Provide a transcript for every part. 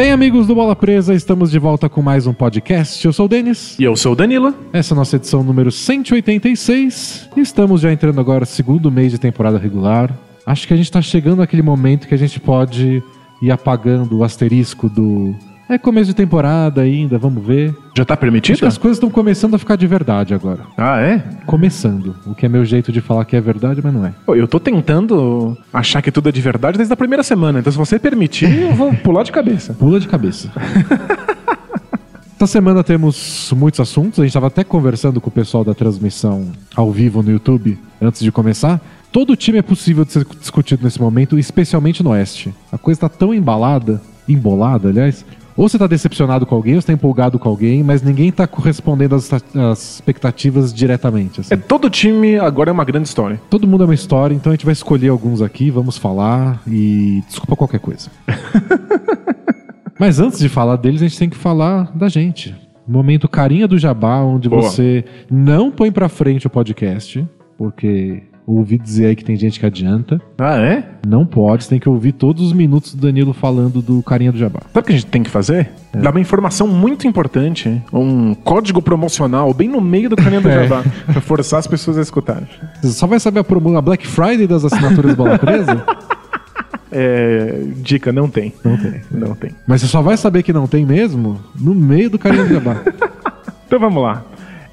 Bem, amigos do Bola Presa, estamos de volta com mais um podcast. Eu sou o Denis. E eu sou o Danilo. Essa é a nossa edição número 186. Estamos já entrando agora no segundo mês de temporada regular. Acho que a gente está chegando naquele momento que a gente pode ir apagando o asterisco do. É começo de temporada ainda, vamos ver. Já tá Acho permitido? que as coisas estão começando a ficar de verdade agora. Ah, é? Começando. O que é meu jeito de falar que é verdade, mas não é. Pô, eu tô tentando achar que tudo é de verdade desde a primeira semana. Então, se você permitir, eu vou pular de cabeça. Pula de cabeça. Essa semana temos muitos assuntos. A gente estava até conversando com o pessoal da transmissão ao vivo no YouTube antes de começar. Todo time é possível de ser discutido nesse momento, especialmente no Oeste. A coisa está tão embalada, embolada, aliás. Ou você está decepcionado com alguém, ou você está empolgado com alguém, mas ninguém está correspondendo às, às expectativas diretamente. assim. É, todo time agora é uma grande história. Todo mundo é uma história, então a gente vai escolher alguns aqui, vamos falar e desculpa qualquer coisa. Mas antes de falar deles, a gente tem que falar da gente. Momento carinha do jabá, onde Boa. você não põe pra frente o podcast, porque ouvi dizer aí que tem gente que adianta. Ah, é? Não pode, você tem que ouvir todos os minutos do Danilo falando do carinha do jabá. Sabe o que a gente tem que fazer? Dar uma informação muito importante, um código promocional bem no meio do caminho do É. Jabá, pra forçar as pessoas a escutarem. Você só vai saber a, promo- a Black Friday das assinaturas Bola Presa? É, dica, não tem. Não tem. Não tem. Mas você só vai saber que não tem mesmo no meio do carinha do jabá. Então vamos lá.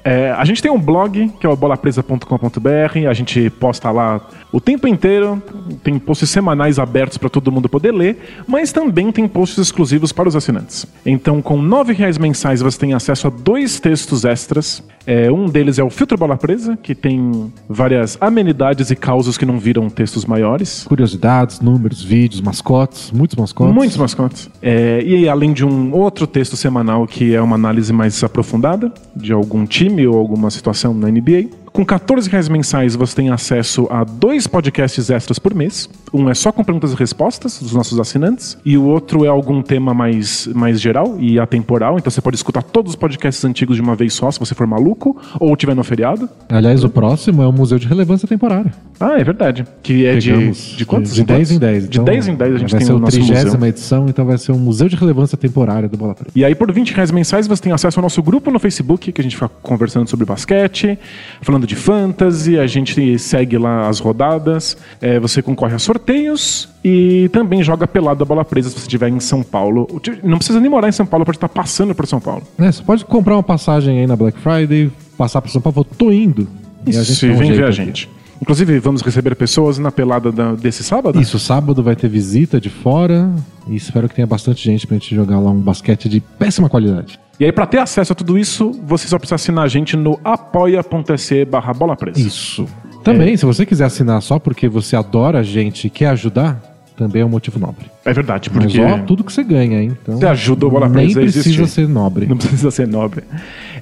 É, a gente tem um blog, que é o bolapresa.com.br, a gente posta lá o tempo inteiro, tem posts semanais abertos para todo mundo poder ler, mas também tem posts exclusivos para os assinantes. Então, com 9 reais mensais, você tem acesso a dois textos extras. É, um deles é o Filtro Bola Presa, que tem várias amenidades e causos que não viram textos maiores. Curiosidades, números, vídeos, mascotes, muitos mascotes. Muitos mascotes. É, e além de um outro texto semanal que é uma análise mais aprofundada de algum time ou alguma situação na NBA. Com 14 reais mensais você tem acesso a dois podcasts extras por mês. Um é só com perguntas e respostas dos nossos assinantes. E o outro é algum tema mais, mais geral e atemporal. Então você pode escutar todos os podcasts antigos de uma vez só, se você for maluco, ou tiver no feriado. Aliás, o próximo é o Museu de Relevância Temporária. Ah, é verdade. Que é de, Pegamos de quantos? De 10 em 10. De 10 em 10 a gente vai tem ser o nosso museu. edição, então vai ser um Museu de Relevância Temporária do Bola Preta. E aí, por 20 reais mensais, você tem acesso ao nosso grupo no Facebook, que a gente fica conversando sobre basquete, falando de fantasy, a gente segue lá as rodadas, é, você concorre a sorteios e também joga pelado a bola presa se você estiver em São Paulo. Não precisa nem morar em São Paulo, pode estar passando por São Paulo. Né, você pode comprar uma passagem aí na Black Friday, passar para São Paulo, tô indo. E a gente Isso, um vem ver a gente. Inclusive, vamos receber pessoas na pelada da- desse sábado? Isso, sábado vai ter visita de fora e espero que tenha bastante gente pra gente jogar lá um basquete de péssima qualidade. E aí, para ter acesso a tudo isso, você só precisa assinar a gente no apoia.se barra bola presa. Isso. Também, se você quiser assinar só porque você adora a gente e quer ajudar, também é um motivo nobre. É verdade, Mas porque... ó, tudo que você ganha, hein? Então, Você ajuda o Bola Presa a precisa existir. ser nobre. Não precisa ser nobre.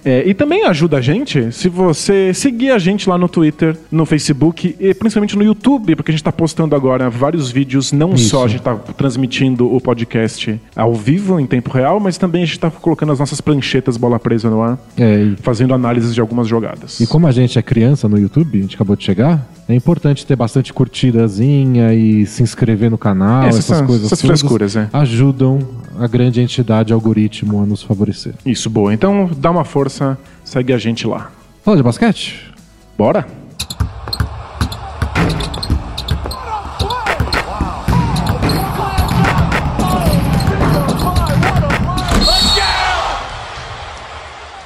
É, e também ajuda a gente se você seguir a gente lá no Twitter, no Facebook e principalmente no YouTube, porque a gente está postando agora vários vídeos. Não Isso. só a gente está transmitindo o podcast ao vivo, em tempo real, mas também a gente está colocando as nossas pranchetas bola presa no ar, É, e fazendo análises de algumas jogadas. E como a gente é criança no YouTube, a gente acabou de chegar, é importante ter bastante curtidazinha e se inscrever no canal, Essas essas, são- coisas essas frescuras, é. ajudam a grande entidade algoritmo a nos favorecer. Isso, boa. Então dá uma força, segue a gente lá. Fala de basquete? Bora?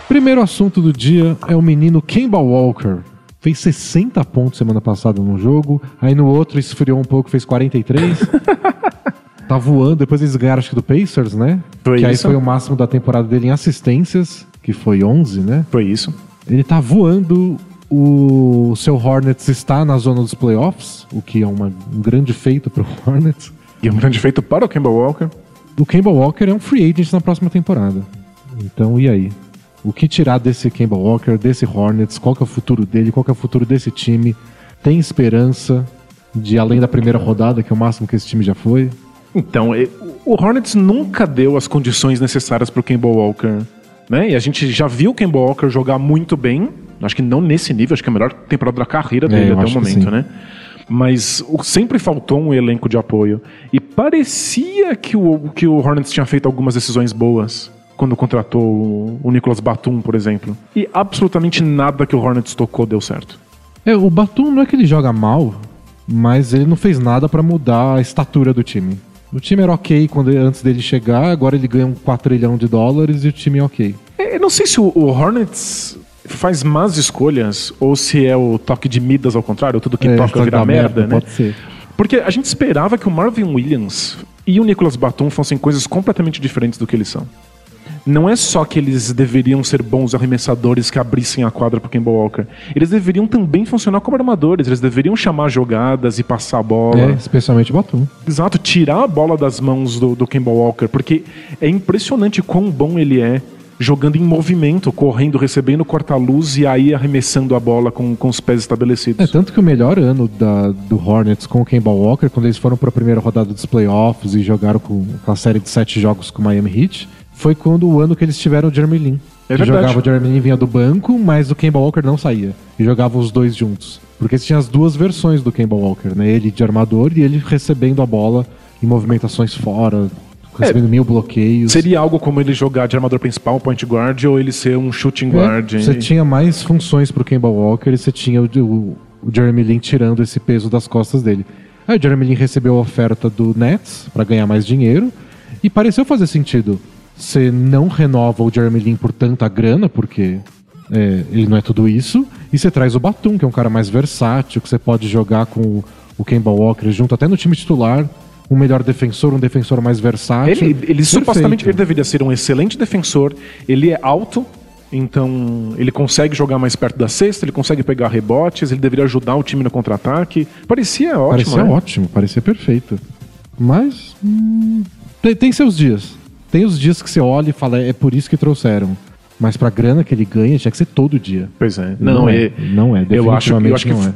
Primeiro assunto do dia é o menino Kemba Walker. Fez 60 pontos semana passada num jogo, aí no outro esfriou um pouco, fez 43. tá voando, depois eles ganharam acho que do Pacers, né? Foi que aí isso. foi o máximo da temporada dele em assistências, que foi 11, né? Foi isso. Ele tá voando. O seu Hornets está na zona dos playoffs, o que é uma- um grande feito pro Hornets. E um grande feito para o Kemba Walker. O Kemba Walker é um free agent na próxima temporada. Então, e aí? O que tirar desse Kemba Walker, desse Hornets? Qual que é o futuro dele? Qual que é o futuro desse time? Tem esperança de além da primeira rodada, que é o máximo que esse time já foi? Então, o Hornets nunca deu as condições necessárias para o Kemba Walker. Né? E a gente já viu o Kemba Walker jogar muito bem. Acho que não nesse nível, acho que é a melhor temporada da carreira É, dele eu até o momento, né? mas sempre faltou um elenco de apoio. E parecia que o, que o Hornets tinha feito algumas decisões boas quando contratou o, Nicolas Batum, por exemplo. E absolutamente nada que o Hornets tocou deu certo. É, o Batum não é que ele joga mal, mas ele não fez nada pra mudar a estatura do time. O time era ok quando antes dele chegar, agora ele ganha um 4 trilhão de dólares e o time é ok. É, Eu não sei se o, o Hornets faz más escolhas ou se é o toque de Midas ao contrário, tudo que É, toca vira da merda, né? Pode ser. Porque a gente esperava que o Marvin Williams e o Nicolas Batum fossem coisas completamente diferentes do que eles são. Não é só que eles deveriam ser bons arremessadores que abrissem a quadra pro Kemba Walker. Eles deveriam também funcionar como armadores. Eles deveriam chamar jogadas e passar a bola. É, especialmente o Batum. Exato, tirar a bola das mãos do, do Kemba Walker, porque é impressionante quão bom ele é jogando em movimento, correndo, recebendo corta-luz e aí arremessando a bola com, com os pés É, estabelecidos. tanto que o melhor ano da- do Hornets com o Kemba Walker, quando eles foram para a primeira rodada dos playoffs e jogaram com aquela série de sete jogos com o Miami Heat, foi quando o ano que eles tiveram o Jeremy Lin. É que verdade. jogava o Jeremy Lin vinha do banco, mas o Kemba Walker não saía. E jogavam os dois juntos. Porque tinha as duas versões do Kemba Walker, né? Ele de armador e ele recebendo a bola em movimentações fora, recebendo mil bloqueios. Seria algo como ele jogar de armador principal, point guard, ou ele ser um shooting É, guard. Você tinha mais funções pro Kemba Walker e você tinha o, o- o Jeremy Lin tirando esse peso das costas dele. Aí o Jeremy Lin recebeu a oferta do Nets para ganhar mais dinheiro e pareceu fazer sentido. Você não renova o Jeremy Lin por tanta grana, porque é, ele não é tudo isso, e você traz o Batum, que é um cara mais versátil, que você pode jogar com o, Kemba Walker junto, até no time titular, um melhor defensor, um defensor mais versátil. Ele, ele supostamente ele deveria ser um excelente defensor, ele é alto, então ele consegue jogar mais perto da cesta, ele consegue pegar rebotes, ele deveria ajudar o time no contra-ataque. Parecia ótimo, Parecia né? ótimo, parecia perfeito. Mas hum, tem, tem seus dias. Tem os dias que você olha e fala, é por isso que trouxeram. Mas pra grana que ele ganha, tinha que ser todo dia. Pois é. Não, Não, é, é. não é, Eu acho, eu acho que não é.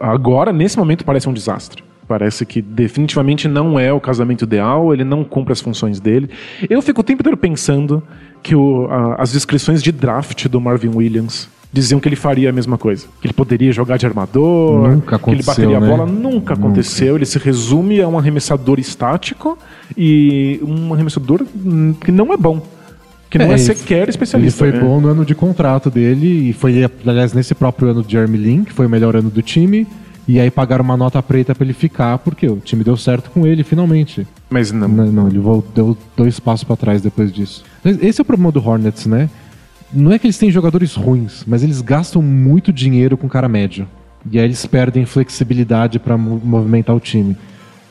agora, nesse momento, parece um desastre. Parece que definitivamente não é o casamento ideal, ele não cumpre as funções dele. Eu fico o tempo inteiro pensando que o- a- as descrições de draft do Marvin Williams diziam que ele faria a mesma coisa. Que ele poderia jogar de armador, Nunca que ele bateria a né? bola. Nunca aconteceu. Ele se resume a um arremessador estático e um arremessador que não é bom. Que não é, ele- sequer Ele especialista. foi né? bom no ano de contrato dele, e foi, aliás, nesse próprio ano do Jeremy Lin, que foi o melhor ano do time. E aí pagaram uma nota preta pra ele ficar, porque o time deu certo com ele, finalmente. Mas não. Não, não, ele deu dois passos pra trás depois disso. Esse é o problema do Hornets, né? Não é que eles têm jogadores ruins, mas eles gastam muito dinheiro com cara médio. E aí eles perdem flexibilidade pra mo- movimentar o time.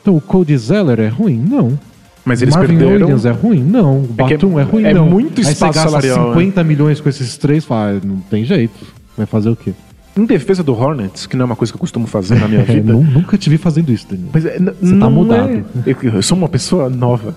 Então o Cody Zeller é ruim? Não. Mas eles Marvin perderam. Williams é ruim? Não. O É que é- Batum é, ruim? é não. muito aí você espaço gasta salarial, 50 milhões com esses três, fala, ah, não tem jeito. Vai fazer o quê? Em defesa do Hornets, que não é uma coisa que eu costumo fazer na minha É, vida. nu- nunca te vi fazendo isso, Danilo. Mas é, Você tá não mudado. é- eu, sou uma pessoa nova.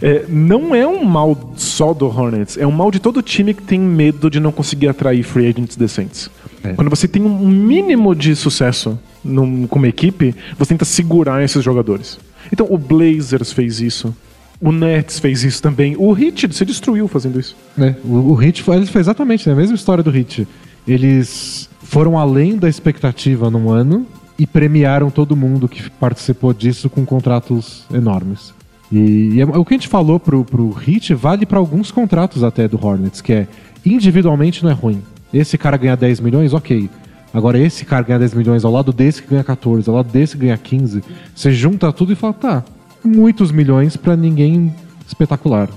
É, não é um mal só do Hornets, é um mal de todo time que tem medo de não conseguir atrair free agents decentes. É. Quando você tem um mínimo de sucesso num, como equipe, você tenta segurar esses jogadores. Então o Blazers fez isso. O Nets fez isso também. O Heat se destruiu fazendo isso. É, o, o Hit foi, ele foi exatamente né, a mesma história do Hit. Eles foram além da expectativa num ano e premiaram todo mundo que participou disso com contratos enormes. E, e é- o que a gente falou pro, pro Hit vale para alguns contratos até do Hornets, que é individualmente não é ruim. Esse cara ganha 10 milhões, ok. Agora esse cara ganha 10 milhões ao lado desse que ganha 14, ao lado desse que ganha 15. Você junta tudo e fala, tá, muitos milhões para ninguém espetacular.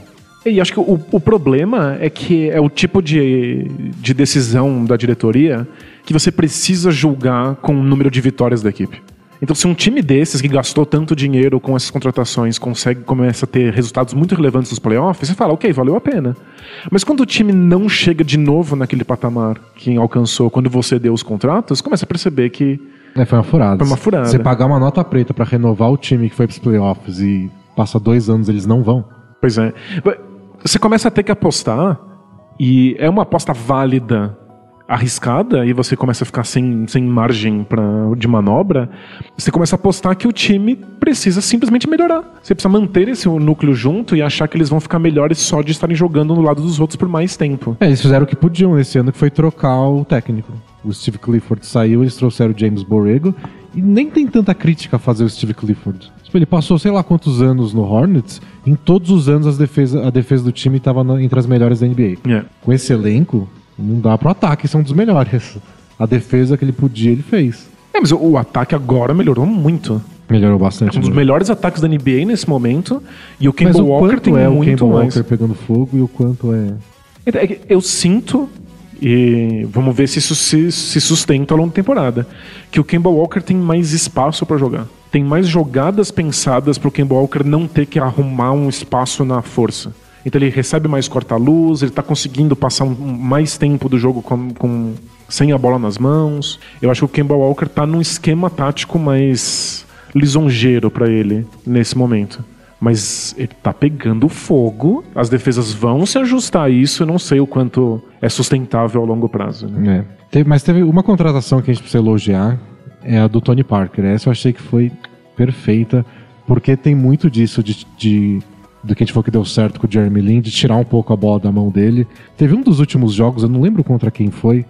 E acho que o, o problema é que é o tipo de, de decisão da diretoria que você precisa julgar com o número de vitórias da equipe. Então, se um time desses que gastou tanto dinheiro com essas contratações consegue começa a ter resultados muito relevantes nos playoffs, você fala, ok, valeu a pena. Mas quando o time não chega de novo naquele patamar que alcançou quando você deu os contratos, começa a perceber que É, foi uma furada. Foi uma furada. Você pagar uma nota preta pra renovar o time que foi pros playoffs e passa dois anos eles não vão. Pois é. Você começa a ter que apostar, e é uma aposta válida, arriscada, e você começa a ficar sem, sem margem pra, de manobra. Você começa a apostar que o time precisa simplesmente melhorar. Você precisa manter esse núcleo junto e achar que eles vão ficar melhores só de estarem jogando no lado dos outros por mais tempo. É, eles fizeram o que podiam esse ano, que foi trocar o técnico. O Steve Clifford saiu, eles trouxeram o James Borrego. E nem tem tanta crítica a fazer o Steve Clifford. Tipo, ele passou sei lá quantos anos no Hornets, em todos os anos as defesa, a defesa do time estava entre as melhores da NBA. É. Com esse elenco, não dá pro ataque, são dos melhores. A defesa que ele podia, ele fez. É, mas o, o ataque agora melhorou muito. Melhorou bastante. É um dos né? melhores ataques da NBA nesse momento. E o Kemba o Walker tem é o muito Kemba mais. Walker pegando fogo e o quanto é... Então, é Eu sinto, e vamos ver se isso se, se sustenta ao longo da temporada, que o Kemba Walker tem mais espaço pra jogar. Tem mais jogadas pensadas pro Kemba Walker não ter que arrumar um espaço na força. Então ele recebe mais corta-luz, ele tá conseguindo passar mais tempo do jogo com, com- sem a bola nas mãos. Eu acho que o Kemba Walker tá num esquema tático mais lisonjeiro pra ele nesse momento. Mas ele tá pegando fogo, as defesas vão se ajustar a isso, eu não sei o quanto é sustentável ao longo prazo. né? É. Mas teve uma contratação que a gente precisa elogiar, é a do Tony Parker. Essa eu achei que foi perfeita, porque tem muito disso de, de- do que a gente falou que deu certo com o Jeremy Lin, de tirar um pouco a bola da mão dele. Teve um dos últimos jogos, eu não lembro contra quem foi,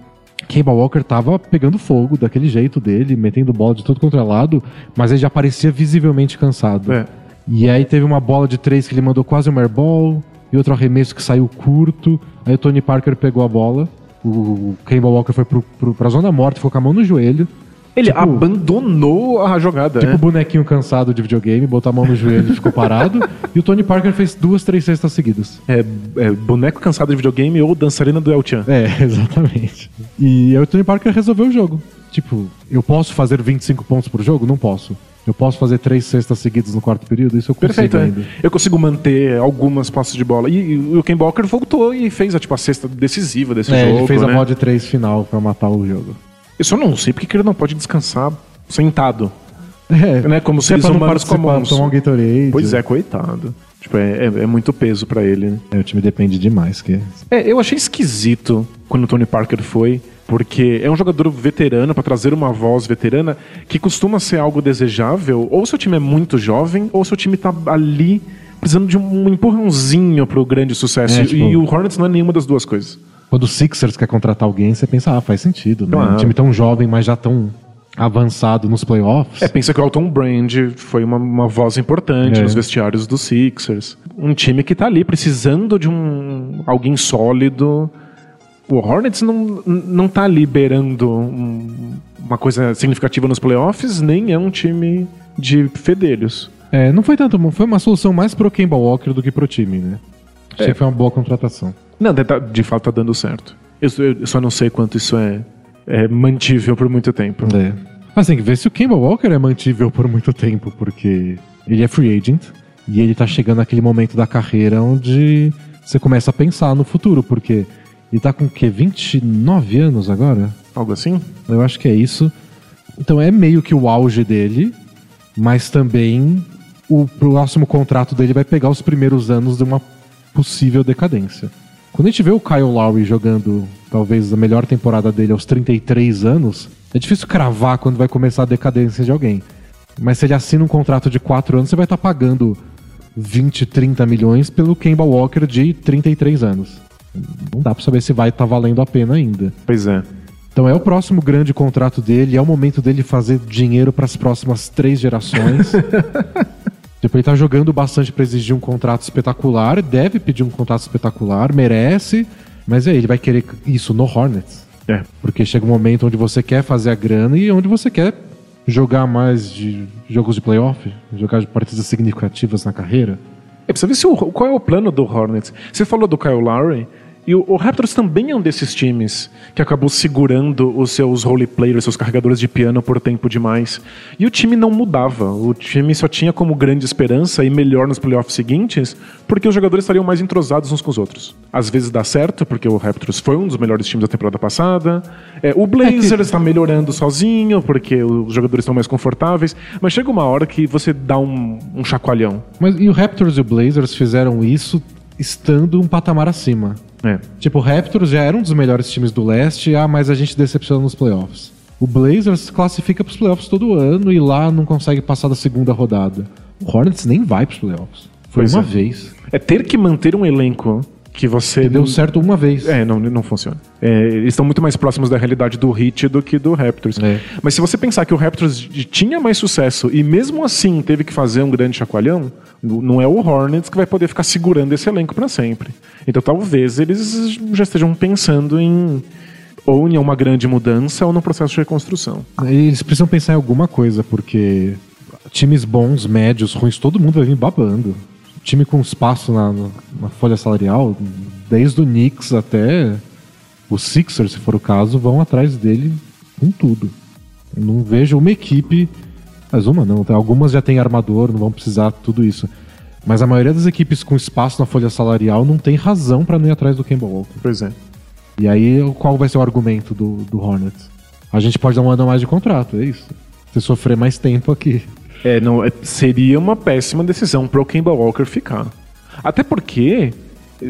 Kemba Walker tava pegando fogo daquele jeito dele, metendo bola de todo contra lado, mas ele já parecia visivelmente cansado. É. E aí teve uma bola de três que ele mandou quase um airball, e outro arremesso que saiu curto. Aí o Tony Parker pegou a bola, o Kemba Walker foi pro, pro, pra zona morta, ficou com a mão no joelho. Ele Tipo- abandonou a jogada. Tipo né? bonequinho cansado de videogame, botou a mão no joelho e ficou parado. e o Tony Parker fez duas, três cestas seguidas. É, é boneco cansado de videogame ou dançarina do El Chan. É, exatamente. E aí o Tony Parker resolveu o jogo. Tipo, eu posso fazer 25 pontos por jogo? Não posso. Eu posso fazer três cestas seguidas no quarto período? Isso eu consigo Perfeito, é. ainda. Eu consigo manter algumas passes de bola. E, e o Ken Walker voltou e fez a, tipo, a cesta decisiva desse É, jogo. ele fez né? a de três final pra matar o jogo. Eu só não sei porque que ele não pode descansar sentado. É, Né, como se é pra não humanos participar, comuns. tomar um Gatorade. Pois é, coitado. Tipo, é, é- é muito peso pra ele. né? É, o time depende demais. Que... É, eu achei esquisito quando o Tony Parker foi, porque é um jogador veterano pra trazer uma voz veterana que costuma ser algo desejável, ou seu time é muito jovem, ou seu time tá ali precisando de um empurrãozinho pro grande sucesso. É, tipo- E o Hornets não é nenhuma das duas coisas. Quando o Sixers quer contratar alguém, você pensa, ah, faz sentido. Né? Claro. Um time tão jovem, mas já tão avançado nos playoffs. É, pensa que o Alton Brand foi uma, uma voz importante É. nos vestiários dos Sixers. Um time que tá ali precisando de um alguém sólido. O Hornets não, não tá liberando um- uma coisa significativa nos playoffs, nem é um time de fedelhos. É, não foi tanto, foi uma solução mais pro Kemba Walker do que pro time, né? Achei É. que foi uma boa contratação. Não, de, tá- de fato tá dando certo. Eu, eu só não sei quanto isso é, é mantível por muito tempo. É. Que ver se o Kemba Walker é mantível por muito tempo, porque ele é free agent e ele tá chegando naquele momento da carreira onde você começa a pensar no futuro, porque ele tá com o quê? 29 anos agora? Algo assim? Eu acho que é isso. Então é meio que o auge dele, mas também o próximo contrato dele vai pegar os primeiros anos de uma possível decadência. Quando a gente vê o Kyle Lowry jogando talvez a melhor temporada dele aos 33 anos, é difícil cravar quando vai começar a decadência de alguém. Mas se ele assina um contrato de 4 anos, você vai estar pagando 20, 30 milhões pelo Kemba Walker de 33 anos. Não dá pra saber se vai estar valendo a pena ainda. Pois é. Então é o próximo grande contrato dele, é o momento dele fazer dinheiro para as próximas três gerações. tipo, ele tá jogando bastante para exigir um contrato espetacular, deve pedir um contrato espetacular, merece, mas aí ele vai querer isso no Hornets. É. Porque chega um momento onde você quer fazer a grana e onde você quer jogar mais de jogos de playoff, jogar de partidas significativas na carreira. É, precisa ver se o- qual é o plano do Hornets. Você falou do Kyle Lowry, e o, o Raptors também é um desses times que acabou segurando os seus role players, seus carregadores de piano por tempo demais. E o time não mudava. O time só tinha como grande esperança ir melhor nos playoffs seguintes, porque os jogadores estariam mais entrosados uns com os outros. Às vezes dá certo, porque o Raptors foi um dos melhores times da temporada passada. É, o Blazers está melhorando sozinho, porque os jogadores estão mais confortáveis. Mas chega uma hora que você dá um, um chacoalhão. Mas e o Raptors e o Blazers fizeram isso estando um patamar acima. É. Tipo, o Raptors já era um dos melhores times do leste, ah, mas a gente decepciona nos playoffs. O Blazers classifica pros playoffs todo ano e lá não consegue passar da segunda rodada. O Hornets nem vai pros playoffs. Foi Pois uma é. vez. É ter que manter um elenco que você. Que deu certo uma vez. É, não, não funciona. É, eles estão muito mais próximos da realidade do Heat do que do Raptors. É. Mas se você pensar que o Raptors tinha mais sucesso e mesmo assim teve que fazer um grande chacoalhão, não é o Hornets que vai poder ficar segurando esse elenco para sempre. Então talvez eles já estejam pensando em ou em uma grande mudança ou no processo de reconstrução. Eles precisam pensar em alguma coisa, porque times bons, médios, ruins, todo mundo vai vir babando. Time com espaço na, na folha salarial, desde o Knicks até o Sixers, se for o caso, vão atrás dele com tudo. Não vejo uma equipe, mas uma não, algumas já tem armador, não vão precisar tudo isso. Mas a maioria das equipes com espaço na folha salarial não tem razão para não ir atrás do Kemba Walker. Pois é. E aí, qual vai ser o argumento do, do Hornets? A gente pode dar um ano mais de contrato, é isso. Você sofrer mais tempo aqui. É, não, é- seria uma péssima decisão para o Kemba Walker ficar. Até porque,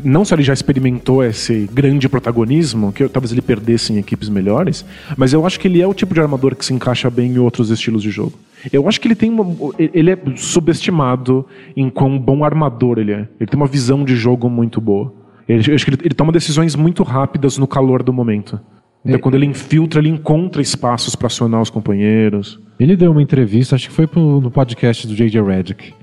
não só ele já experimentou esse grande protagonismo, que talvez ele perdesse em equipes melhores, mas eu acho que ele é o tipo de armador que se encaixa bem em outros estilos de jogo. Eu acho que ele tem uma, ele é subestimado em quão bom armador ele é. Ele tem uma visão de jogo muito boa. Ele- eu acho que ele, ele toma decisões muito rápidas no calor do momento. Então, É- quando ele infiltra, ele encontra espaços para acionar os companheiros. Ele deu uma entrevista, acho que foi pro, no podcast do J.J. Redick,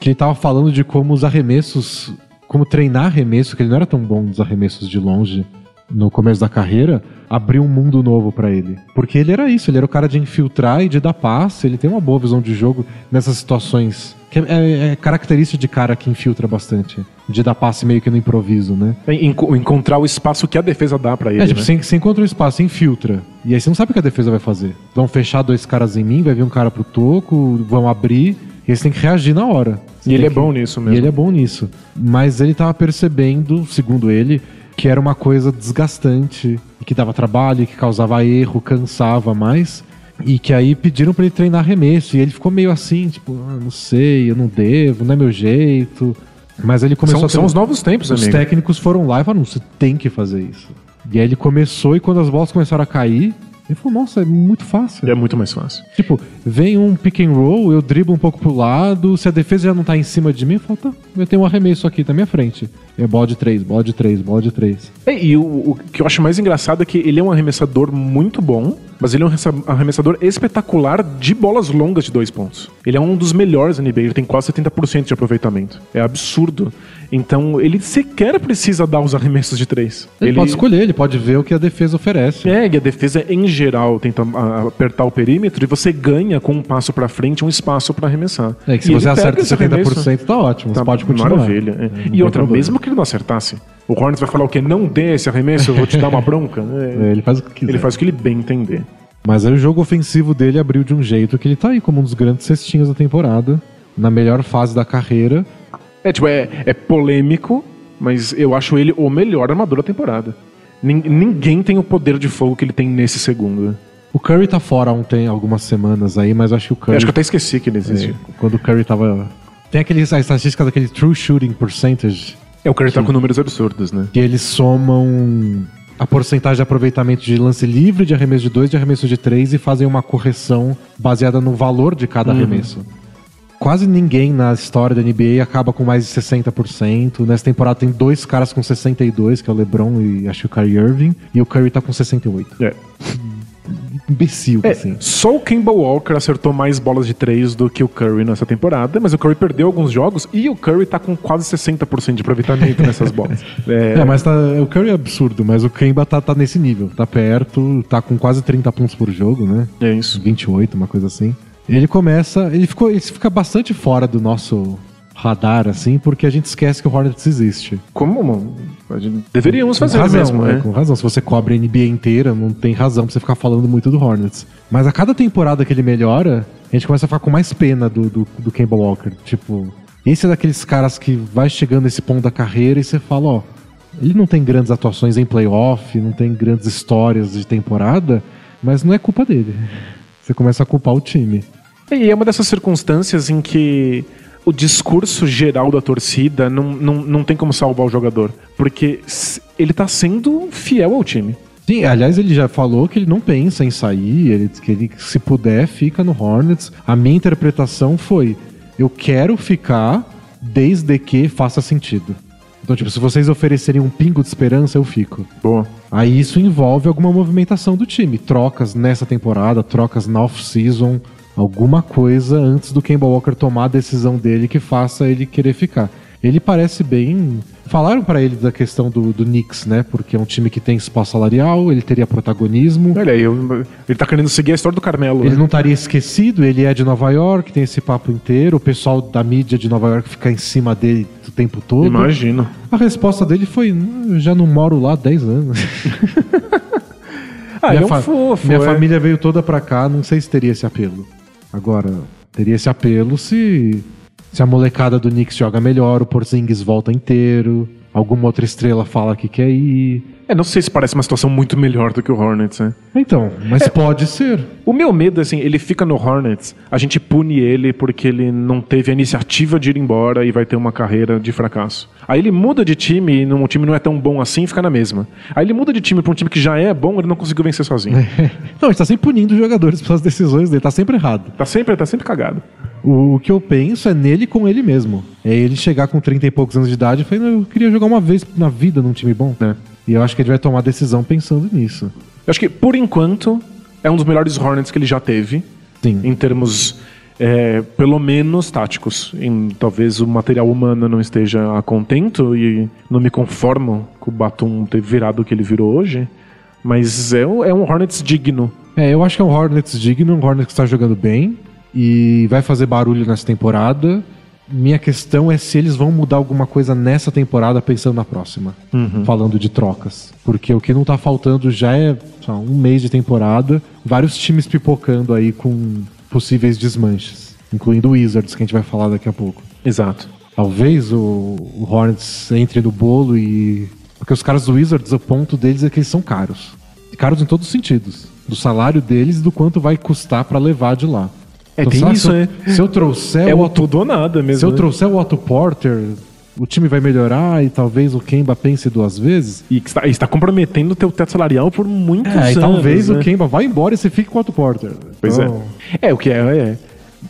que ele tava falando de como os arremessos, como treinar arremesso, que ele não era tão bom nos arremessos de longe no começo da carreira, abriu um mundo novo pra ele. Porque ele era isso, ele era o cara de infiltrar e de dar passe, ele tem uma boa visão de jogo nessas situações. Que é, é- é característica de cara que infiltra bastante. De dar passe meio que no improviso, né? Enco- encontrar o espaço que a defesa dá para ele. É, tipo, né? você, você encontra um espaço, você infiltra. E aí você não sabe o que a defesa vai fazer. Vão fechar dois caras em mim, vai vir um cara pro toco, vão abrir, e aí você tem que reagir na hora. Você E ele é que- bom nisso mesmo. E ele é bom nisso. Mas ele tava percebendo, segundo ele, que era uma coisa desgastante, e que dava trabalho, e que causava erro, cansava mais. E que aí pediram pra ele treinar arremesso. E ele ficou meio assim, tipo, ah, não sei, eu não devo, não é meu jeito. Mas ele começou São, a ter são os novos tempos, os amigo. técnicos foram lá e falaram, você tem que fazer isso. E aí ele começou e quando as bolas começaram a cair, ele falou, nossa, é muito fácil. É muito mais fácil. Tipo, vem um pick and roll, eu driblo um pouco pro lado, se a defesa já não tá em cima de mim, falo, tá, eu tenho um arremesso aqui na minha frente. É bola de três, bola de três, bola de três. É, E o, o que eu acho mais engraçado é que ele é um arremessador muito bom, mas ele é um arremessa- arremessador espetacular de bolas longas de dois pontos. Ele é um dos melhores da NBA, ele tem quase 70% de aproveitamento. É absurdo. Então ele sequer precisa dar os arremessos de três. Ele, pode escolher, ele pode ver o que a defesa oferece. É, e a defesa em geral tenta ah, apertar o perímetro e você ganha com um passo pra frente um espaço pra arremessar. É que se E você ele acerta esse 70%, arremesso. tá ótimo, Tá você pode continuar. Maravilha. é. Não E outra, problema. mesmo que ele não acertasse, o Hornets vai falar o quê? Não dê esse arremesso, eu vou te dar uma bronca. É, É, ele faz o que quiser. ele faz o que ele bem entender. Mas aí o jogo ofensivo dele abriu de um jeito que ele tá aí como um dos grandes cestinhos da temporada, na melhor fase da carreira. É, tipo, é, é polêmico, mas eu acho ele o melhor armador da temporada. Nin- ninguém tem o poder de fogo que ele tem nesse segundo. O Curry tá fora ontem, algumas semanas aí, mas eu acho que o Eu Curry. acho que eu até esqueci que ele existe. é, quando o Curry tava. Tem aquele, a estatística daquele true shooting percentage, É, o cara tá com números absurdos, né? que eles somam a porcentagem de aproveitamento de lance livre, de arremesso de dois, de arremesso de três e fazem uma correção baseada no valor de cada arremesso. Quase ninguém na história da NBA acaba com mais de 60%. Nessa temporada tem dois caras com 62, que é o LeBron e acho que o Kyrie Irving, e o Curry tá com 68. É. Imbecil, É, assim. Só o Kemba Walker acertou mais bolas de três do que o Curry nessa temporada, mas o Curry perdeu alguns jogos e o Curry tá com quase 60% de aproveitamento nessas bolas. É, É, mas tá, o Curry é absurdo, mas o Kemba tá, tá nesse nível. Tá perto, tá com quase 30 pontos por jogo, né? é isso. 28, uma coisa assim. Ele começa. Ele, ficou, ele fica bastante fora do nosso radar, assim, porque a gente esquece que o Hornets existe. Como mano, deveríamos fazer razão, mesmo, né? né? Com razão. Se você cobre a NBA inteira, não tem razão pra você ficar falando muito do Hornets. Mas a cada temporada que ele melhora, a gente começa a ficar com mais pena do, do, do Kemba Walker. Tipo, esse é daqueles caras que vai chegando nesse ponto da carreira e você fala, ó, ele não tem grandes atuações em playoff, não tem grandes histórias de temporada, mas não é culpa dele. Você começa a culpar o time. E é uma dessas circunstâncias em que o discurso geral da torcida não, não, não tem como salvar o jogador. Porque ele tá sendo fiel ao time. Sim, aliás, ele já falou que ele não pensa em sair, ele que ele, se puder, fica no Hornets. A minha interpretação foi: eu quero ficar desde que faça sentido. Então, tipo, se vocês oferecerem um pingo de esperança, eu fico. Boa. Aí isso envolve alguma movimentação do time. Trocas nessa temporada, trocas na off-season, alguma coisa antes do Kemba Walker tomar a decisão dele que faça ele querer ficar. Ele parece bem. Falaram pra ele da questão do, do Knicks, né? Porque é um time que tem espaço salarial, ele teria protagonismo. Olha aí, eu- ele tá querendo seguir a história do Carmelo. Ele né? não estaria esquecido, ele é de Nova York, tem esse papo inteiro. O pessoal da mídia de Nova York fica em cima dele o tempo todo. Imagino. A resposta dele foi: "Hum, Eu já não moro lá há 10 anos. Ah, minha é um fofo. minha é. família veio toda pra cá, não sei se teria esse apelo. Agora, teria esse apelo se, se a molecada do Knicks joga melhor, o Porzingis volta inteiro, alguma outra estrela fala que quer ir. É, não sei se parece uma situação muito melhor do que o Hornets, né? Então, mas pode ser. O meu medo, assim, ele fica no Hornets, a gente pune ele porque ele não teve a iniciativa de ir embora e vai ter uma carreira de fracasso. Aí ele muda de time e o time não é tão bom assim fica na mesma. Aí ele muda de time pra um time que já é bom, ele não conseguiu vencer sozinho. Não, a gente tá sempre punindo os jogadores pelas decisões dele, tá sempre errado. Tá sempre, tá sempre cagado. O, que eu penso é nele com ele mesmo. É ele chegar com 30 e poucos anos de idade e falar, "Não, eu queria jogar uma vez na vida num time bom. É. E eu acho que ele vai tomar decisão pensando nisso. Eu acho que, por enquanto, é um dos melhores Hornets que ele já teve, Sim. em termos, é, pelo menos, táticos. Em, talvez o material humano não esteja a contento e não me conformo com o Batum ter virado o que ele virou hoje, mas é, um- é um Hornets digno. É, eu acho que é um Hornets digno, um Hornets que está jogando bem e vai fazer barulho nessa temporada. Minha questão é se eles vão mudar alguma coisa nessa temporada pensando na próxima. Falando de trocas. Porque o que não tá faltando já é lá, um mês de temporada, vários times pipocando aí com possíveis desmanches. Incluindo o Wizards, que a gente vai falar daqui a pouco. Exato. Talvez o, o Hornets entre no bolo e. Porque os caras do Wizards, o ponto deles é que eles são caros. Caros em todos os sentidos. Do salário deles e do quanto vai custar pra levar de lá. É, tem sei lá, isso, se eu, né? Se eu trouxer É o Otto, tudo ou nada mesmo. se eu né? trouxer o Otto Porter, o time vai melhorar e talvez o Kemba pense duas vezes. E está, está comprometendo o teu teto salarial por muitos É, e anos. talvez né? o Kemba vá embora e você fique com o Otto Porter. Pois Então, é. É, o que é. é.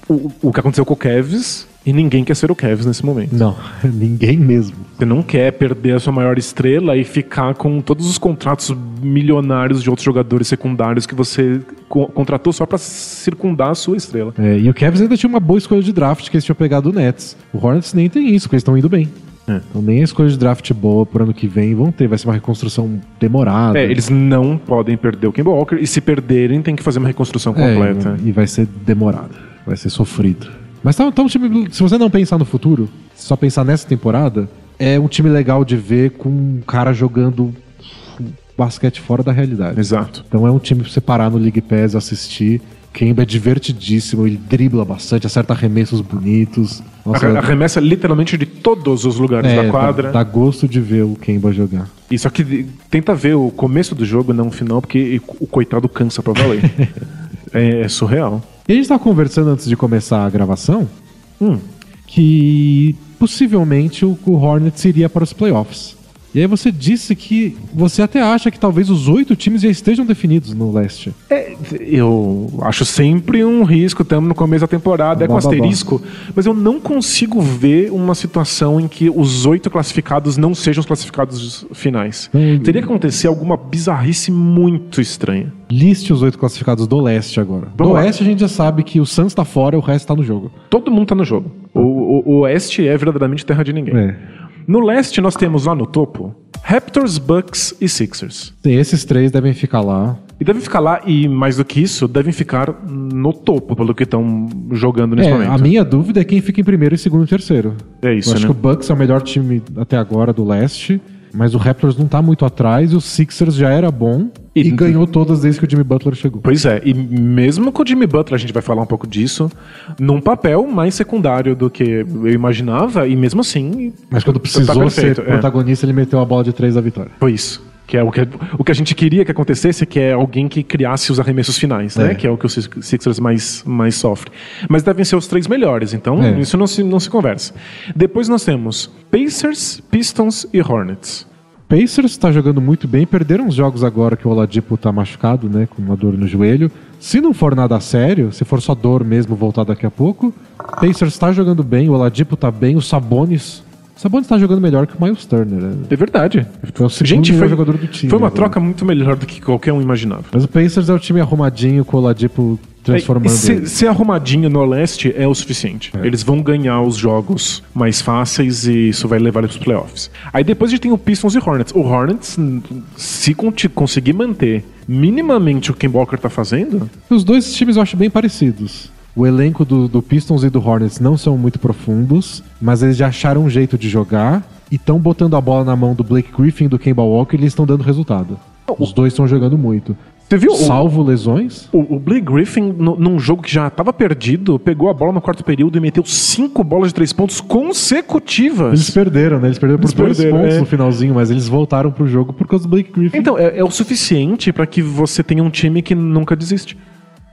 O, o que aconteceu com o Kevs, e ninguém quer ser o Kevs nesse momento. Não, ninguém mesmo. Você não quer perder a sua maior estrela e ficar com todos os contratos milionários de outros jogadores secundários que você co- contratou só pra circundar a sua estrela. É, e o Cavs ainda tinha uma boa escolha de draft que eles tinham pegado do Nets. O Hornets nem tem isso, porque eles estão indo bem. É. Então nem a escolha de draft boa pro ano que vem vão ter. Vai ser uma reconstrução demorada. É, eles não podem perder o Kemba Walker e se perderem tem que fazer uma reconstrução É, completa. e vai ser demorado. Vai ser sofrido. Mas tá, tá um time. Se você não pensar no futuro, só pensar nessa temporada, é um time legal de ver com um cara jogando basquete fora da realidade. Exato. Então é um time pra você parar no League Pass assistir. Kemba é divertidíssimo, ele dribla bastante, acerta arremessos bonitos. Nossa, Arre- Arremessa literalmente de todos os lugares é, da quadra. Dá, dá gosto de ver o Kemba jogar. E só que tenta ver o começo do jogo, não o final, porque o coitado cansa pra valer. é, é surreal. E a gente tava conversando antes de começar a gravação Hum. que possivelmente o, o Hornets iria para os playoffs. E aí você disse que você até acha que talvez os oito times já estejam definidos no leste. É, eu acho sempre um risco, estamos no começo da temporada, é com asterisco, mas eu não consigo ver uma situação em que os oito classificados não sejam os classificados finais. Hum. Teria que acontecer alguma bizarrice muito estranha. Liste os oito classificados do leste agora. Vamos do lá. oeste a gente já sabe que o Suns tá fora, o resto tá no jogo. Todo mundo tá no jogo. O, o- o Oeste é verdadeiramente terra de ninguém. É. No Leste, nós temos lá no topo Raptors, Bucks e Sixers. Sim, esses três devem ficar lá. E devem ficar lá, e mais do que isso, devem ficar no topo, pelo que estão jogando nesse É, momento. a minha dúvida é quem fica em primeiro, e segundo e terceiro. É isso, Eu acho né? que o Bucks é o melhor time até agora do leste, mas o Raptors não tá muito atrás e o Sixers já era bom e, E- ganhou todas desde que o Jimmy Butler chegou. Pois é, e mesmo com o Jimmy Butler, a gente vai falar um pouco disso, num papel mais secundário do que eu imaginava, e mesmo assim. Mas quando tá precisou perfeito, ser é. protagonista, ele meteu a bola de três da vitória. Foi isso. Que é o que, o que a gente queria que acontecesse, que é alguém que criasse os arremessos finais, né? É. Que é o que o Six- Sixers mais, mais sofre. Mas devem ser os três melhores, então É. isso não se, não se conversa. Depois nós temos Pacers, Pistons e Hornets. Pacers tá jogando muito bem, perderam uns jogos agora que o Oladipo tá machucado, né, com uma dor no joelho. Se não for nada sério, se for só dor mesmo voltar daqui a pouco, Pacers tá jogando bem, o Oladipo tá bem, o Sabonis Sabonis tá jogando melhor que o Miles Turner. né? É verdade. É o segundo Gente, melhor foi, jogador do time. foi uma agora. troca muito melhor do que qualquer um imaginava. Mas o Pacers é o time arrumadinho com o Oladipo transformando. Se, ele. ser arrumadinho no leste é o suficiente. Eles vão ganhar os jogos mais fáceis e isso vai levar eles pros playoffs. Aí depois a gente tem o Pistons e Hornets. O Hornets, se conseguir manter minimamente o que o Walker tá fazendo, Os dois times eu acho bem parecidos. O elenco do, do Pistons e do Hornets não são muito profundos, mas eles já acharam um jeito de jogar e estão botando a bola na mão do Blake Griffin e do Kemba Walker e eles estão dando resultado. Os dois estão jogando muito. você viu? o- Salvo lesões. O, o Blake Griffin, no- num jogo que já tava perdido, pegou a bola no quarto período e meteu cinco bolas de três pontos consecutivas. Eles perderam, né? Eles perderam por Eles dois perderam, pontos é. no finalzinho, mas eles voltaram pro jogo por causa do Blake Griffin. Então, é, é o suficiente pra que você tenha um time que nunca desiste.